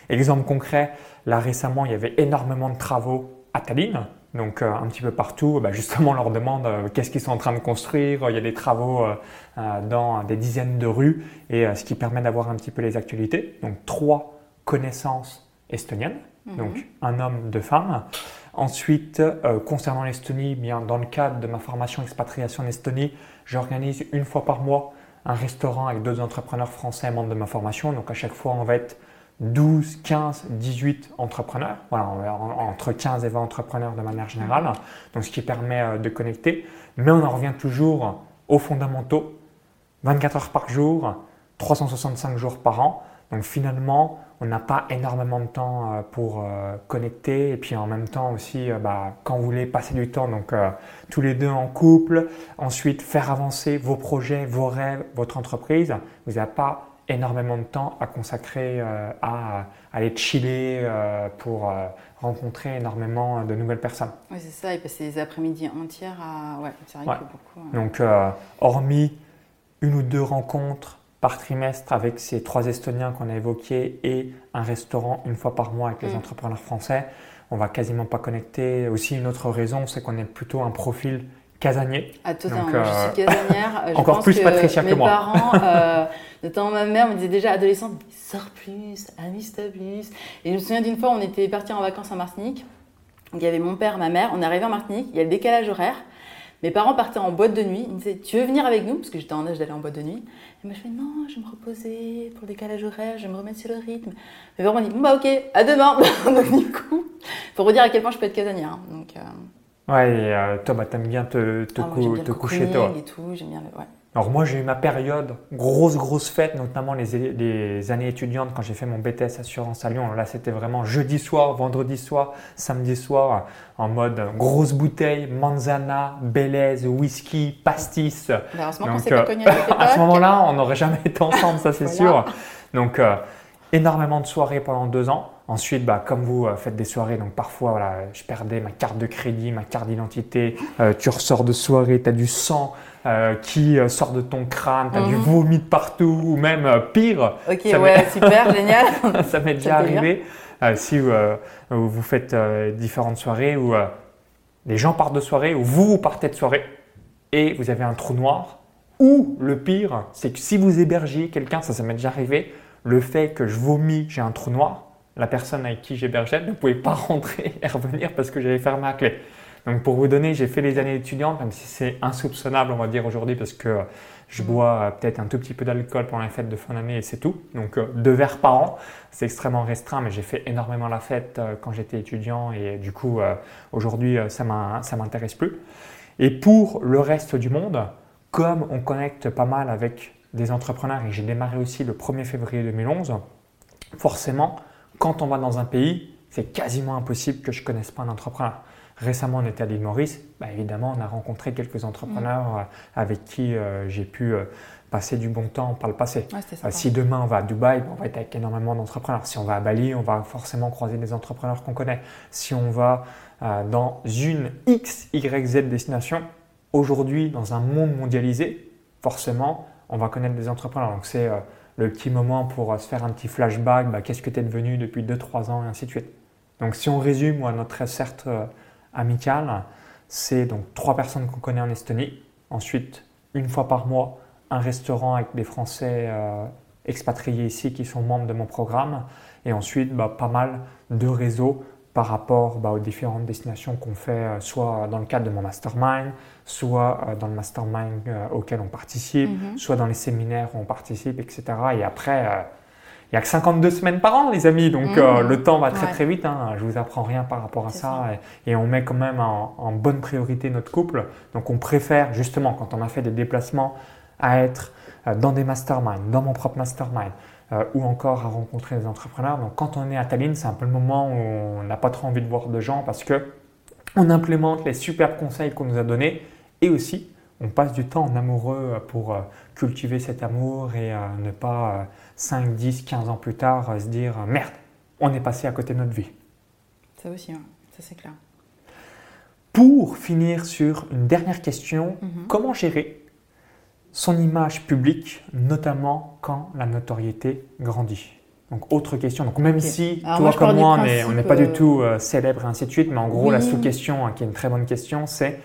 exemple concret, là récemment, il y avait énormément de travaux à Tallinn. Donc euh, un petit peu partout, bah, justement, on leur demande euh, qu'est-ce qu'ils sont en train de construire. Il y a des travaux euh, dans des dizaines de rues, et ce qui permet d'avoir un petit peu les actualités. Donc trois connaissances estoniennes, mhm. donc un homme, deux femmes. Ensuite, concernant l'Estonie, bien dans le cadre de ma formation expatriation en Estonie, j'organise une fois par mois un restaurant avec deux entrepreneurs français membres de ma formation. Donc à chaque fois, on va être 12, 15, 18 entrepreneurs, voilà, entre 15 et 20 entrepreneurs de manière générale, donc ce qui permet euh, de connecter. Mais on en revient toujours aux fondamentaux, 24 heures par jour, 365 jours par an. Donc finalement, on n'a pas énormément de temps euh, pour euh, connecter et puis en même temps aussi, bah, quand vous voulez passer du temps, donc tous les deux en couple, ensuite faire avancer vos projets, vos rêves, votre entreprise, vous n'avez pas énormément de temps à consacrer euh, à, aller chiller euh, pour euh, rencontrer énormément de nouvelles personnes. Oui, c'est ça, et passer des après-midi entières à. Ouais, c'est vrai beaucoup. Donc, hormis une ou deux rencontres par trimestre avec ces trois Estoniens qu'on a évoqués et un restaurant une fois par mois avec les mm. entrepreneurs français, on va quasiment pas connecter. Aussi, une autre raison, c'est qu'on est plutôt un profil casanier. Ah, totalement. Donc, je suis casanière. encore plus Patricia que, moi. Mes parents. Notamment ma mère me disait déjà adolescente, sors plus, amuse-toi plus. Et je me souviens d'une fois, on était partis en vacances en Martinique. Il y avait mon père, ma mère. On est arrivé en Martinique, il y a le décalage horaire. Mes parents partaient en boîte de nuit. Ils me disaient Tu veux venir avec nous? Parce que j'étais en âge d'aller en boîte de nuit. Et moi, je fais Non, je vais me reposer pour le décalage horaire, je vais me remettre sur le rythme. Mes parents m'ont dit Bon, bah, ok, à demain. Donc, du coup, pour redire à quel point je peux être casanière. Hein. Donc, euh... Ouais, et euh, toi, bah, t'aimes bien te, te, ah, te coucher, toi. et tout, j'aime bien le. Ouais. Alors moi j'ai eu ma période grosse grosse fête, notamment les, années étudiantes quand j'ai fait mon BTS assurance à Lyon. Là c'était vraiment jeudi soir, vendredi soir, samedi soir, en mode grosse bouteille, manzana, belaise, whisky, pastis. Euh, à, ce moment-là, on n'aurait jamais été ensemble, ça c'est sûr. Donc euh, énormément de soirées pendant deux ans. Ensuite, bah, comme vous euh, faites des soirées, donc parfois voilà, je perdais ma carte de crédit, ma carte d'identité, tu ressors de soirée, tu as du sang, euh, qui euh, sort de ton crâne, tu as du mhm. vomi de partout, ou même euh, pire. Ok, ouais, super, génial. ça m'est déjà arrivé si vous faites différentes soirées où les gens partent de soirée, ou vous, partez de soirée, et vous avez un trou noir. Ou le pire, c'est que si vous hébergez quelqu'un, ça, ça m'est déjà arrivé, le fait que je vomis, j'ai un trou noir, la personne avec qui j'hébergeais ne pouvait pas rentrer et revenir parce que j'avais fermé la clé. Donc pour vous donner, j'ai fait les années étudiantes, même si c'est insoupçonnable, on va dire aujourd'hui, parce que je mm. bois euh, peut-être un tout petit peu d'alcool pendant les fêtes de fin d'année et c'est tout. Donc euh, deux verres par an, c'est extrêmement restreint, mais j'ai fait énormément la fête euh, quand j'étais étudiant et du coup aujourd'hui ça m'intéresse plus. Et pour le reste du monde, comme on connecte pas mal avec des entrepreneurs et j'ai démarré aussi le 1er février 2011, forcément, quand on va dans un pays, c'est quasiment impossible que je ne connaisse pas un entrepreneur. Récemment, on était à l'île Maurice. Bah, évidemment, on a rencontré quelques entrepreneurs mm. euh, avec qui euh, j'ai pu euh, passer du bon temps par le passé. si demain on va à Dubaï, on va être avec énormément d'entrepreneurs. Si on va à Bali, on va forcément croiser des entrepreneurs qu'on connaît. Si on va dans une X, Y, Z destination, aujourd'hui, dans un monde mondialisé, forcément, on va connaître des entrepreneurs. Donc c'est le petit moment pour se faire un petit flashback, bah, qu'est-ce que tu es devenu depuis 2-3 ans et ainsi de suite. Donc si on résume moi, notre certes amical, c'est donc trois personnes qu'on connaît en Estonie. Ensuite, une fois par mois, un restaurant avec des Français euh, expatriés ici qui sont membres de mon programme. Et ensuite, bah, pas mal de réseaux par rapport bah, aux différentes destinations qu'on fait, euh, soit dans le cadre de mon mastermind, soit euh, dans le mastermind auquel on participe, mm-hmm. soit dans les séminaires où on participe, etc. Et après, n'y a que 52 semaines par an, les amis, donc euh, mmh. le temps va très très vite. Hein. Je vous apprends rien par rapport à ça, Et, on met quand même en, bonne priorité notre couple. Donc on préfère justement, quand on a fait des déplacements, à être euh, dans des masterminds, dans mon propre mastermind, euh, ou encore à rencontrer des entrepreneurs. Donc quand on est à Tallinn, c'est un peu le moment où on n'a pas trop envie de voir de gens parce que on implémente les superbes conseils qu'on nous a donnés et aussi on passe du temps en amoureux pour cultiver cet amour et ne pas 5, 10, 15 ans plus tard, se dire merde, on est passé à côté de notre vie. Ça aussi, ça c'est clair. Pour finir sur une dernière question, mhm. comment gérer son image publique, notamment quand la notoriété grandit? Donc, autre question. Donc, même si toi comme moi, on n'est pas du tout euh, célèbre et ainsi de suite, mais en gros, la sous-question, hein, qui est une très bonne question, c'est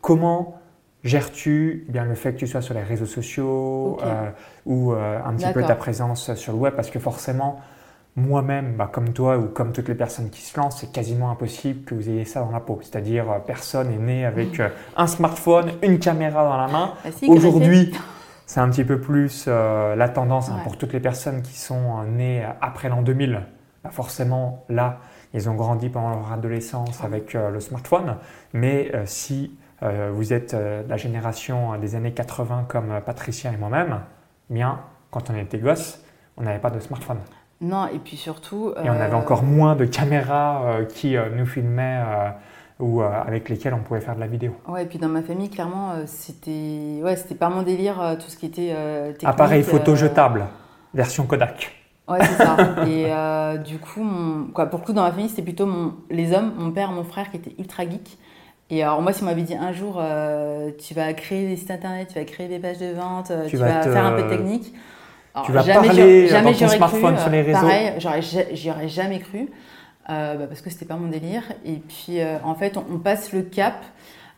comment Gères-tu bien le fait que tu sois sur les réseaux sociaux euh, ou euh, un petit peu ta présence sur le web? Parce que forcément, moi-même, bah, comme toi ou comme toutes les personnes qui se lancent, c'est quasiment impossible que vous ayez ça dans la peau. C'est-à-dire, euh, personne n'est né avec un smartphone, une caméra dans la main. Bah, Aujourd'hui, c'est un petit peu plus la tendance hein, pour toutes les personnes qui sont nées après l'an 2000. Bah, forcément, là, ils ont grandi pendant leur adolescence avec le smartphone. Mais si euh, vous êtes euh, la génération des années 80 comme euh, Patricia et moi-même, bien, quand on était gosse, on n'avait pas de smartphone. Non, et puis surtout. Et on avait encore moins de caméras qui nous filmaient ou avec lesquelles on pouvait faire de la vidéo. Ouais, et puis dans ma famille, clairement, c'était ouais, c'était pas mon délire, tout ce qui était. Appareil photo jetable, version Kodak. Ouais, c'est ça. et du coup, quoi, pour le coup, dans ma famille, c'était plutôt mon... les hommes, mon père, mon frère qui étaient ultra geeks. Et alors moi, si on m'avait dit un jour, euh, tu vas créer des sites internet, tu vas créer des pages de vente, euh, tu, vas, faire un peu de technique. tu vas jamais parler jamais dans ton smartphone sur les réseaux. Pareil, j'y aurais jamais cru euh, bah parce que c'était pas mon délire. Et puis en fait, on, passe le cap.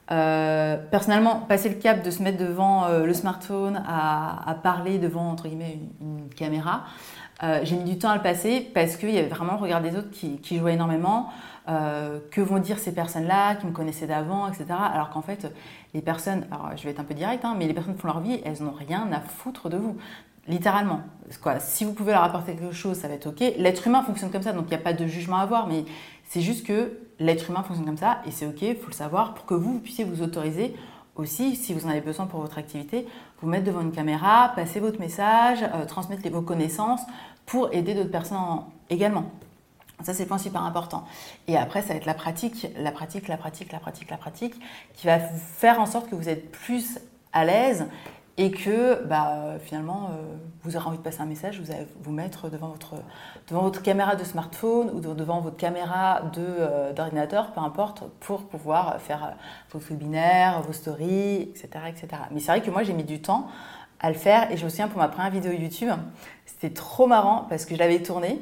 personnellement, passer le cap de se mettre devant le smartphone à, à, parler devant entre guillemets une, une caméra, j'ai mis du temps à le passer parce qu'il y avait vraiment le regard des autres qui, qui jouait énormément. Euh, que vont dire ces personnes-là qui me connaissaient d'avant, etc. Alors qu'en fait, les personnes, alors je vais être un peu direct, hein, mais les personnes font leur vie, elles n'ont rien à foutre de vous. Littéralement. Si vous pouvez leur apporter quelque chose, ça va être OK. L'être humain fonctionne comme ça, donc il n'y a pas de jugement à avoir, mais c'est juste que l'être humain fonctionne comme ça, et c'est OK, il faut le savoir, pour que vous, vous puissiez vous autoriser aussi, si vous en avez besoin pour votre activité, vous mettre devant une caméra, passer votre message, euh, transmettre vos connaissances pour aider d'autres personnes également. Ça, c'est le point super important. Et après, ça va être la pratique, la pratique, la pratique, la pratique, la pratique, qui va faire en sorte que vous êtes plus à l'aise et que bah, finalement, euh, vous aurez envie de passer un message, vous allez vous mettre devant votre, devant votre caméra de smartphone ou devant votre caméra euh, d'ordinateur, peu importe, pour pouvoir faire euh, vos webinaires, vos stories, etc. etc. Mais c'est vrai que moi, j'ai mis du temps à le faire et je me souviens pour ma première vidéo YouTube, c'était trop marrant parce que je l'avais tournée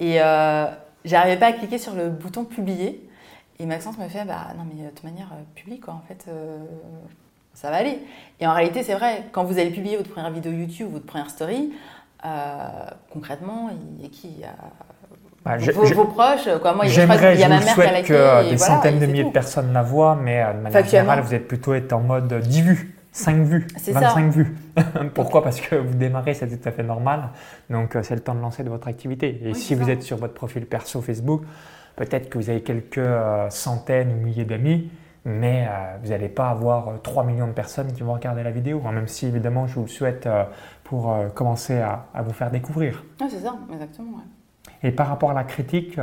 et euh, j'arrivais pas à cliquer sur le bouton publier. Et Maxence me fait bah non mais de toute manière euh, publie quoi en fait euh, ça va aller. Et en réalité c'est vrai quand vous allez publier votre première vidéo YouTube, votre première story, concrètement il y a qui Bah, je- vos, je- vos proches, quoi. Moi, je crois qu'il y a ma mère qui a liké, que euh, des voilà, centaines de milliers de personnes la voient, mais euh, de manière générale, vous êtes plutôt être en mode 10 vues, 5 vues, C'est 25 vues. Pourquoi? Parce que vous démarrez, c'est tout à fait normal. Donc, euh, c'est le temps de lancer de votre activité. Et Oui, si vous ça. êtes sur votre profil perso Facebook, peut-être que vous avez quelques euh, centaines ou milliers d'amis, mais euh, vous n'allez pas avoir euh, 3 millions de personnes qui vont regarder la vidéo, même si évidemment je vous le souhaite pour commencer à- vous faire découvrir. C'est ça, exactement. ouais. Et par rapport à la critique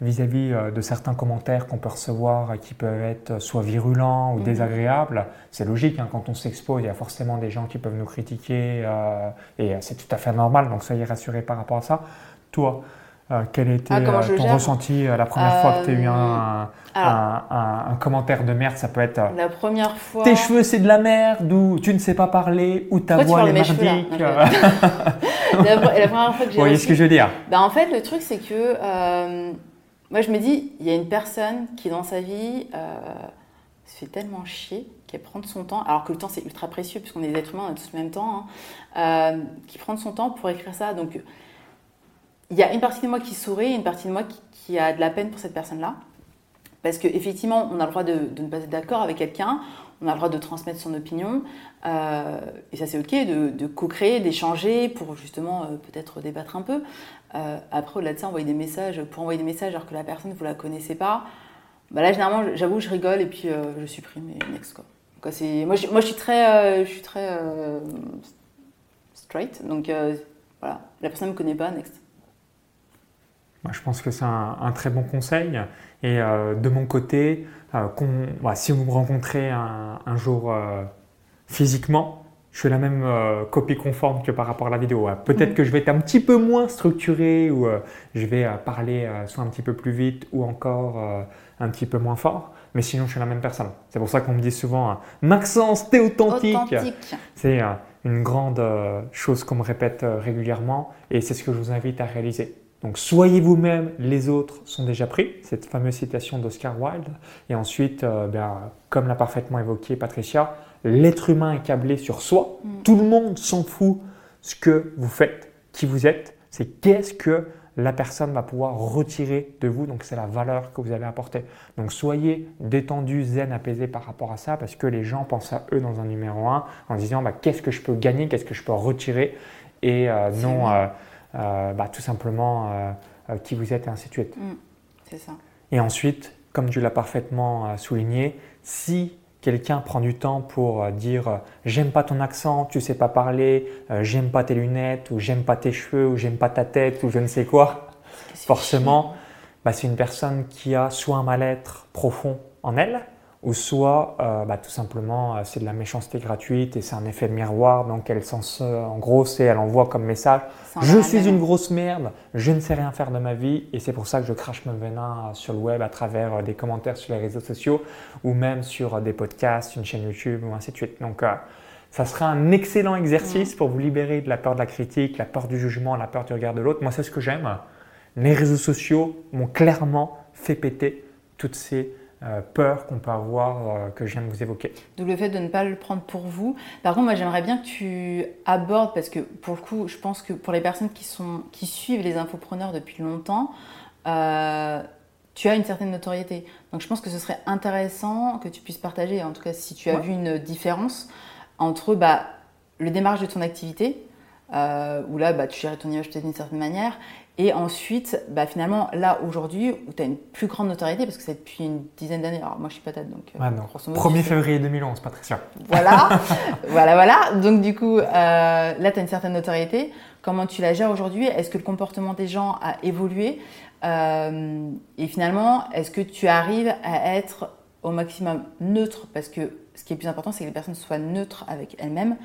vis-à-vis euh, de certains commentaires qu'on peut recevoir et qui peuvent être soit virulents ou Mhm. désagréables, c'est logique, hein, quand on s'expose, il y a forcément des gens qui peuvent nous critiquer euh, et c'est tout à fait normal, donc soyez rassurés par rapport à ça. Toi, euh, quel était Ah, euh, ton ressenti la première fois que tu as eu un, Alors, un- un- un commentaire de merde Ça peut être la première fois. tes cheveux c'est de la merde ou tu ne sais pas parler ou ta voix est merdique. La, première fois que j'ai Vous voyez ce que je veux dire? Bah, en fait, le truc, c'est que moi, je me dis, il y a une personne qui, dans sa vie, euh, se fait tellement chier, qui prend son temps, alors que le temps, c'est ultra précieux, puisqu'on est des êtres humains, on a tous le même temps, hein, euh, qui prend son temps pour écrire ça. Donc, il y a une partie de moi qui sourit, une partie de moi qui, a de la peine pour cette personne-là. Parce qu'effectivement, on a le droit de, ne pas être d'accord avec quelqu'un, on a le droit de transmettre son opinion, euh, et ça c'est ok, de, co-créer, d'échanger pour justement peut-être débattre un peu. Euh, après, au-delà de ça, envoyer des messages, pour envoyer des messages alors que la personne, vous la connaissez pas, bah là, généralement, j'avoue, je rigole et puis euh, je supprime et next quoi. C'est- moi, je, suis très, euh, je suis très euh, straight, donc euh, voilà, la personne ne me connaît pas, next. Moi, je pense que c'est un, très bon conseil. Et euh, de mon côté, euh, voilà, si vous me rencontrez un, jour euh, physiquement, je suis la même euh, copie conforme que par rapport à la vidéo. hein. Peut-être Mhm. que je vais être un petit peu moins structuré ou euh, je vais euh, parler soit un petit peu plus vite ou encore un petit peu moins fort. Mais sinon, je suis la même personne. C'est pour ça qu'on me dit souvent hein, Maxence, t'es authentique. Authentique. C'est une grande chose qu'on me répète régulièrement et c'est ce que je vous invite à réaliser. Donc soyez vous-même, les autres sont déjà pris, cette fameuse citation d'Oscar Wilde. Et ensuite, ben, comme l'a parfaitement évoqué Patricia, l'être humain est câblé sur soi. Mm. Tout le monde s'en fout ce que vous faites, qui vous êtes. C'est qu'est-ce que la personne va pouvoir retirer de vous. Donc c'est la valeur que vous avez apportée. Donc soyez détendu, zen, apaisé par rapport à ça parce que les gens pensent à eux dans un numéro un en disant bah, qu'est-ce que je peux gagner, qu'est-ce que je peux retirer et euh, non euh, euh, bah, tout simplement qui vous êtes et ainsi de suite. C'est ça. Et ensuite, comme tu l'as parfaitement souligné, si quelqu'un prend du temps pour euh, dire euh, j'aime pas ton accent, tu sais pas parler, euh, j'aime pas tes lunettes, ou j'aime pas tes cheveux, ou j'aime pas ta tête, ou je ne sais quoi, forcément, bah, c'est une personne qui a soit un mal-être profond en elle, ou soit euh, bah, tout simplement euh, c'est de la méchanceté gratuite et c'est un effet de miroir, donc elle s'en se- en gros c'est elle envoie comme message je a suis une grosse merde, je ne sais rien faire de ma vie et c'est pour ça que je crache mon venin sur le web à travers euh, des commentaires sur les réseaux sociaux ou même sur des podcasts, une chaîne YouTube ou ainsi de suite. Donc ça sera un excellent exercice pour vous libérer de la peur de la critique, la peur du jugement, la peur du regard de l'autre. Moi c'est ce que j'aime. Les réseaux sociaux m'ont clairement fait péter toutes ces euh, peurs qu'on peut avoir euh, que je viens de vous évoquer. D'où le fait de ne pas le prendre pour vous. Par contre, moi, j'aimerais bien que tu abordes, parce que pour le coup, je pense que pour les personnes qui, sont, qui suivent les infopreneurs depuis longtemps, euh, tu as une certaine notoriété. Donc, je pense que ce serait intéressant que tu puisses partager, en tout cas, si tu as Ouais. vu une différence entre bah, le démarrage de ton activité, où là, bah, tu gérais ton image peut-être d'une certaine manière, et ensuite, bah, finalement, là, aujourd'hui, où tu as une plus grande notoriété, parce que c'est depuis une dizaine d'années. Alors, moi, je suis patate, donc euh, Ouais, non. grosso modo, 1er tu sais- février 2011, Patricia. voilà, voilà, voilà. Donc du coup, euh, là, tu as une certaine notoriété. Comment tu la gères aujourd'hui? Est-ce que le comportement des gens a évolué? Euh, Et finalement, est-ce que tu arrives à être au maximum neutre? Parce que ce qui est plus important, c'est que les personnes soient neutres avec elles-mêmes.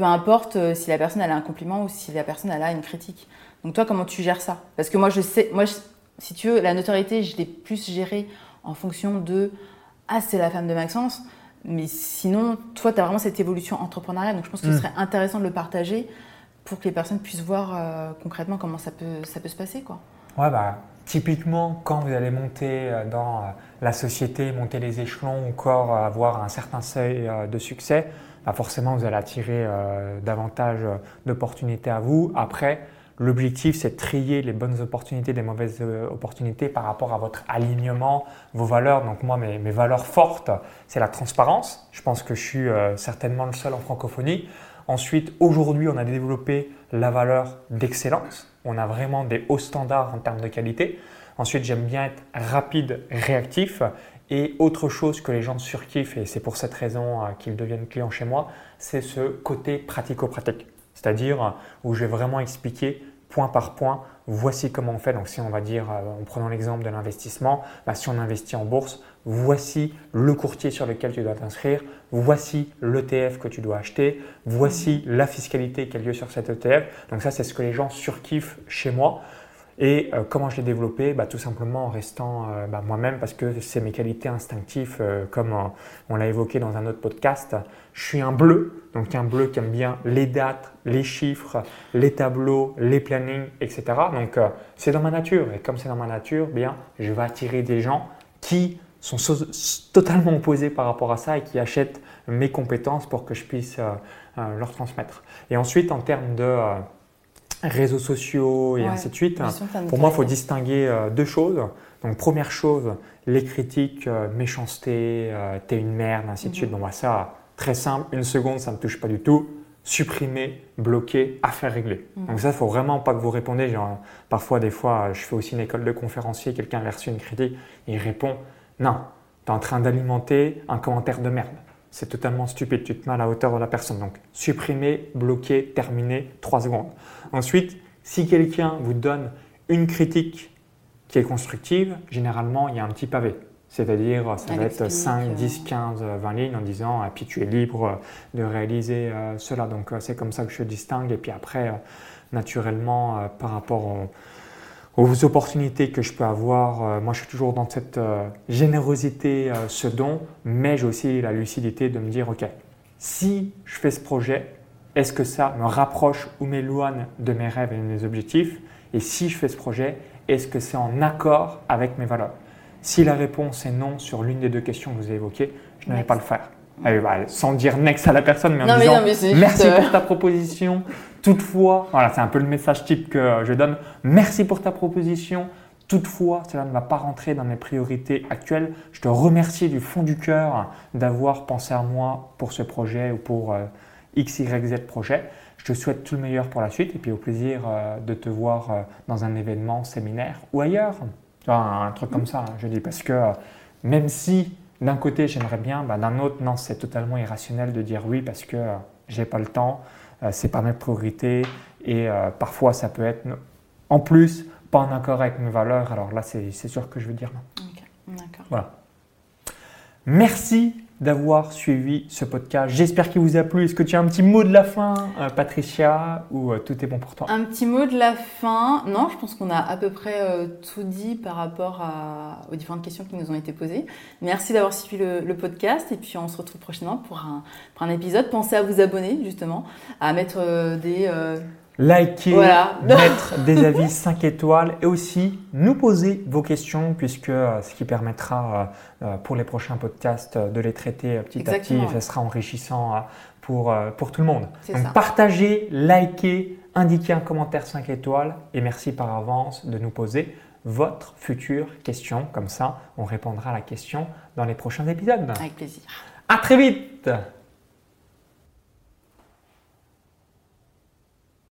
Peu importe euh, si la personne elle a un compliment ou si la personne elle a une critique. Donc toi, comment tu gères ça? Parce que moi, je sais, moi, je- si tu veux, la notoriété, je l'ai plus gérée en fonction de ah c'est la femme de Maxence. Mais sinon, toi, tu as vraiment cette évolution entrepreneuriale. Donc, je pense que ce Mm. serait intéressant de le partager pour que les personnes puissent voir euh, concrètement comment ça peut, ça peut se passer. Quoi. Ouais, bah, typiquement, quand vous allez monter euh, dans la société, monter les échelons, ou encore avoir un certain seuil de succès, bah, forcément, vous allez attirer euh, davantage euh, d'opportunités à vous. Après, L'objectif, c'est de trier les bonnes opportunités des mauvaises euh, opportunités par rapport à votre alignement, vos valeurs. Donc moi, mes, mes valeurs fortes, c'est la transparence. Je pense que je suis certainement le seul en francophonie. Ensuite, aujourd'hui, on a développé la valeur d'excellence. On a vraiment des hauts standards en termes de qualité. Ensuite, j'aime bien être rapide, réactif. Et autre chose que les gens surkiffent, et c'est pour cette raison euh, qu'ils deviennent clients chez moi, c'est ce côté pratico-pratique. C'est-à-dire où je vais vraiment expliquer point par point, voici comment on fait. Donc si on va dire, euh, en prenant l'exemple de l'investissement, bah, si on investit en bourse, voici le courtier sur lequel tu dois t'inscrire, voici l'ETF que tu dois acheter, voici la fiscalité qui a lieu sur cet ETF. Donc ça, c'est ce que les gens surkiffent chez moi. Et euh, comment je l'ai développé? Bah, Tout simplement en restant euh, bah, moi-même parce que c'est mes qualités instinctives, euh, comme on l'a évoqué dans un autre podcast. Je suis un bleu, donc un bleu qui aime bien les dates, les chiffres, les tableaux, les plannings, etc. Donc c'est dans ma nature. Et comme c'est dans ma nature, bien, je vais attirer des gens qui sont totalement opposés par rapport à ça et qui achètent mes compétences pour que je puisse leur transmettre. Et ensuite, en termes de réseaux sociaux et ainsi de suite. Pour moi, il faut distinguer euh, deux choses. Donc, première chose, les critiques, euh, méchanceté, euh, t'es une merde, ainsi de suite. Donc, mhm. ça, très simple, une seconde, ça ne me touche pas du tout. Supprimer, bloquer, affaire réglée. Mhm. Donc, ça, il faut vraiment pas que vous répondez. Genre, parfois, des fois, je fais aussi une école de conférencier, quelqu'un a reçu une critique, et il répond Non, tu es en train d'alimenter un commentaire de merde c'est totalement stupide, tu te mets à la hauteur de la personne. Donc supprimer, bloquer, terminer, 3 secondes. Ensuite, si quelqu'un vous donne une critique qui est constructive, généralement il y a un petit pavé. C'est-à-dire, ça va être 5, 10, 15, 20 lignes en disant, et ah, puis tu es libre de réaliser euh, cela. Donc, euh, c'est comme ça que je distingue. Et puis après, euh, naturellement, par rapport au, aux opportunités que je peux avoir. Euh, moi, je suis toujours dans cette euh, générosité, euh, ce don, mais j'ai aussi la lucidité de me dire, OK, si je fais ce projet, est-ce que ça me rapproche ou m'éloigne de mes rêves et de mes objectifs? Et si je fais ce projet, est-ce que c'est en accord avec mes valeurs? Si la réponse est non sur l'une des deux questions que vous avez évoquées, je ne vais pas le faire. Bah, sans dire next à la personne, mais en disant merci pour ta proposition, Toutefois, voilà, c'est un peu le message type que je donne. Merci pour ta proposition. Toutefois, cela ne va pas rentrer dans mes priorités actuelles. Je te remercie du fond du cœur d'avoir pensé à moi pour ce projet ou pour euh, X, Y, Z projet. Je te souhaite tout le meilleur pour la suite et puis au plaisir euh, de te voir euh, dans un événement, séminaire ou ailleurs. un truc comme ça, hein, je dis, parce que même si d'un côté j'aimerais bien, bah, d'un autre, non, c'est totalement irrationnel de dire oui parce que j'ai pas le temps. Euh, c'est pas mes priorités et euh, parfois ça peut être en plus pas en accord avec mes valeurs. Alors là, c'est sûr que je veux dire non. Voilà. Merci d'avoir suivi ce podcast. J'espère qu'il vous a plu. Est-ce que tu as un petit mot de la fin, euh, Patricia, ou euh, tout est bon pour toi? Un petit mot de la fin? Non, je pense qu'on a à peu près euh, tout dit par rapport aux différentes questions qui nous ont été posées. Merci d'avoir suivi le, podcast et puis on se retrouve prochainement pour un, pour un épisode. Pensez à vous abonner justement, à mettre des liker, mettre des avis 5 étoiles et aussi nous poser vos questions puisque euh, ce qui permettra euh, euh, pour les prochains podcasts de les traiter petit à petit et ce sera enrichissant pour, pour tout le monde. Donc partagez, likez, indiquez un commentaire 5 étoiles et merci par avance de nous poser votre future question. Comme ça, on répondra à la question dans les prochains épisodes. Avec plaisir. À très vite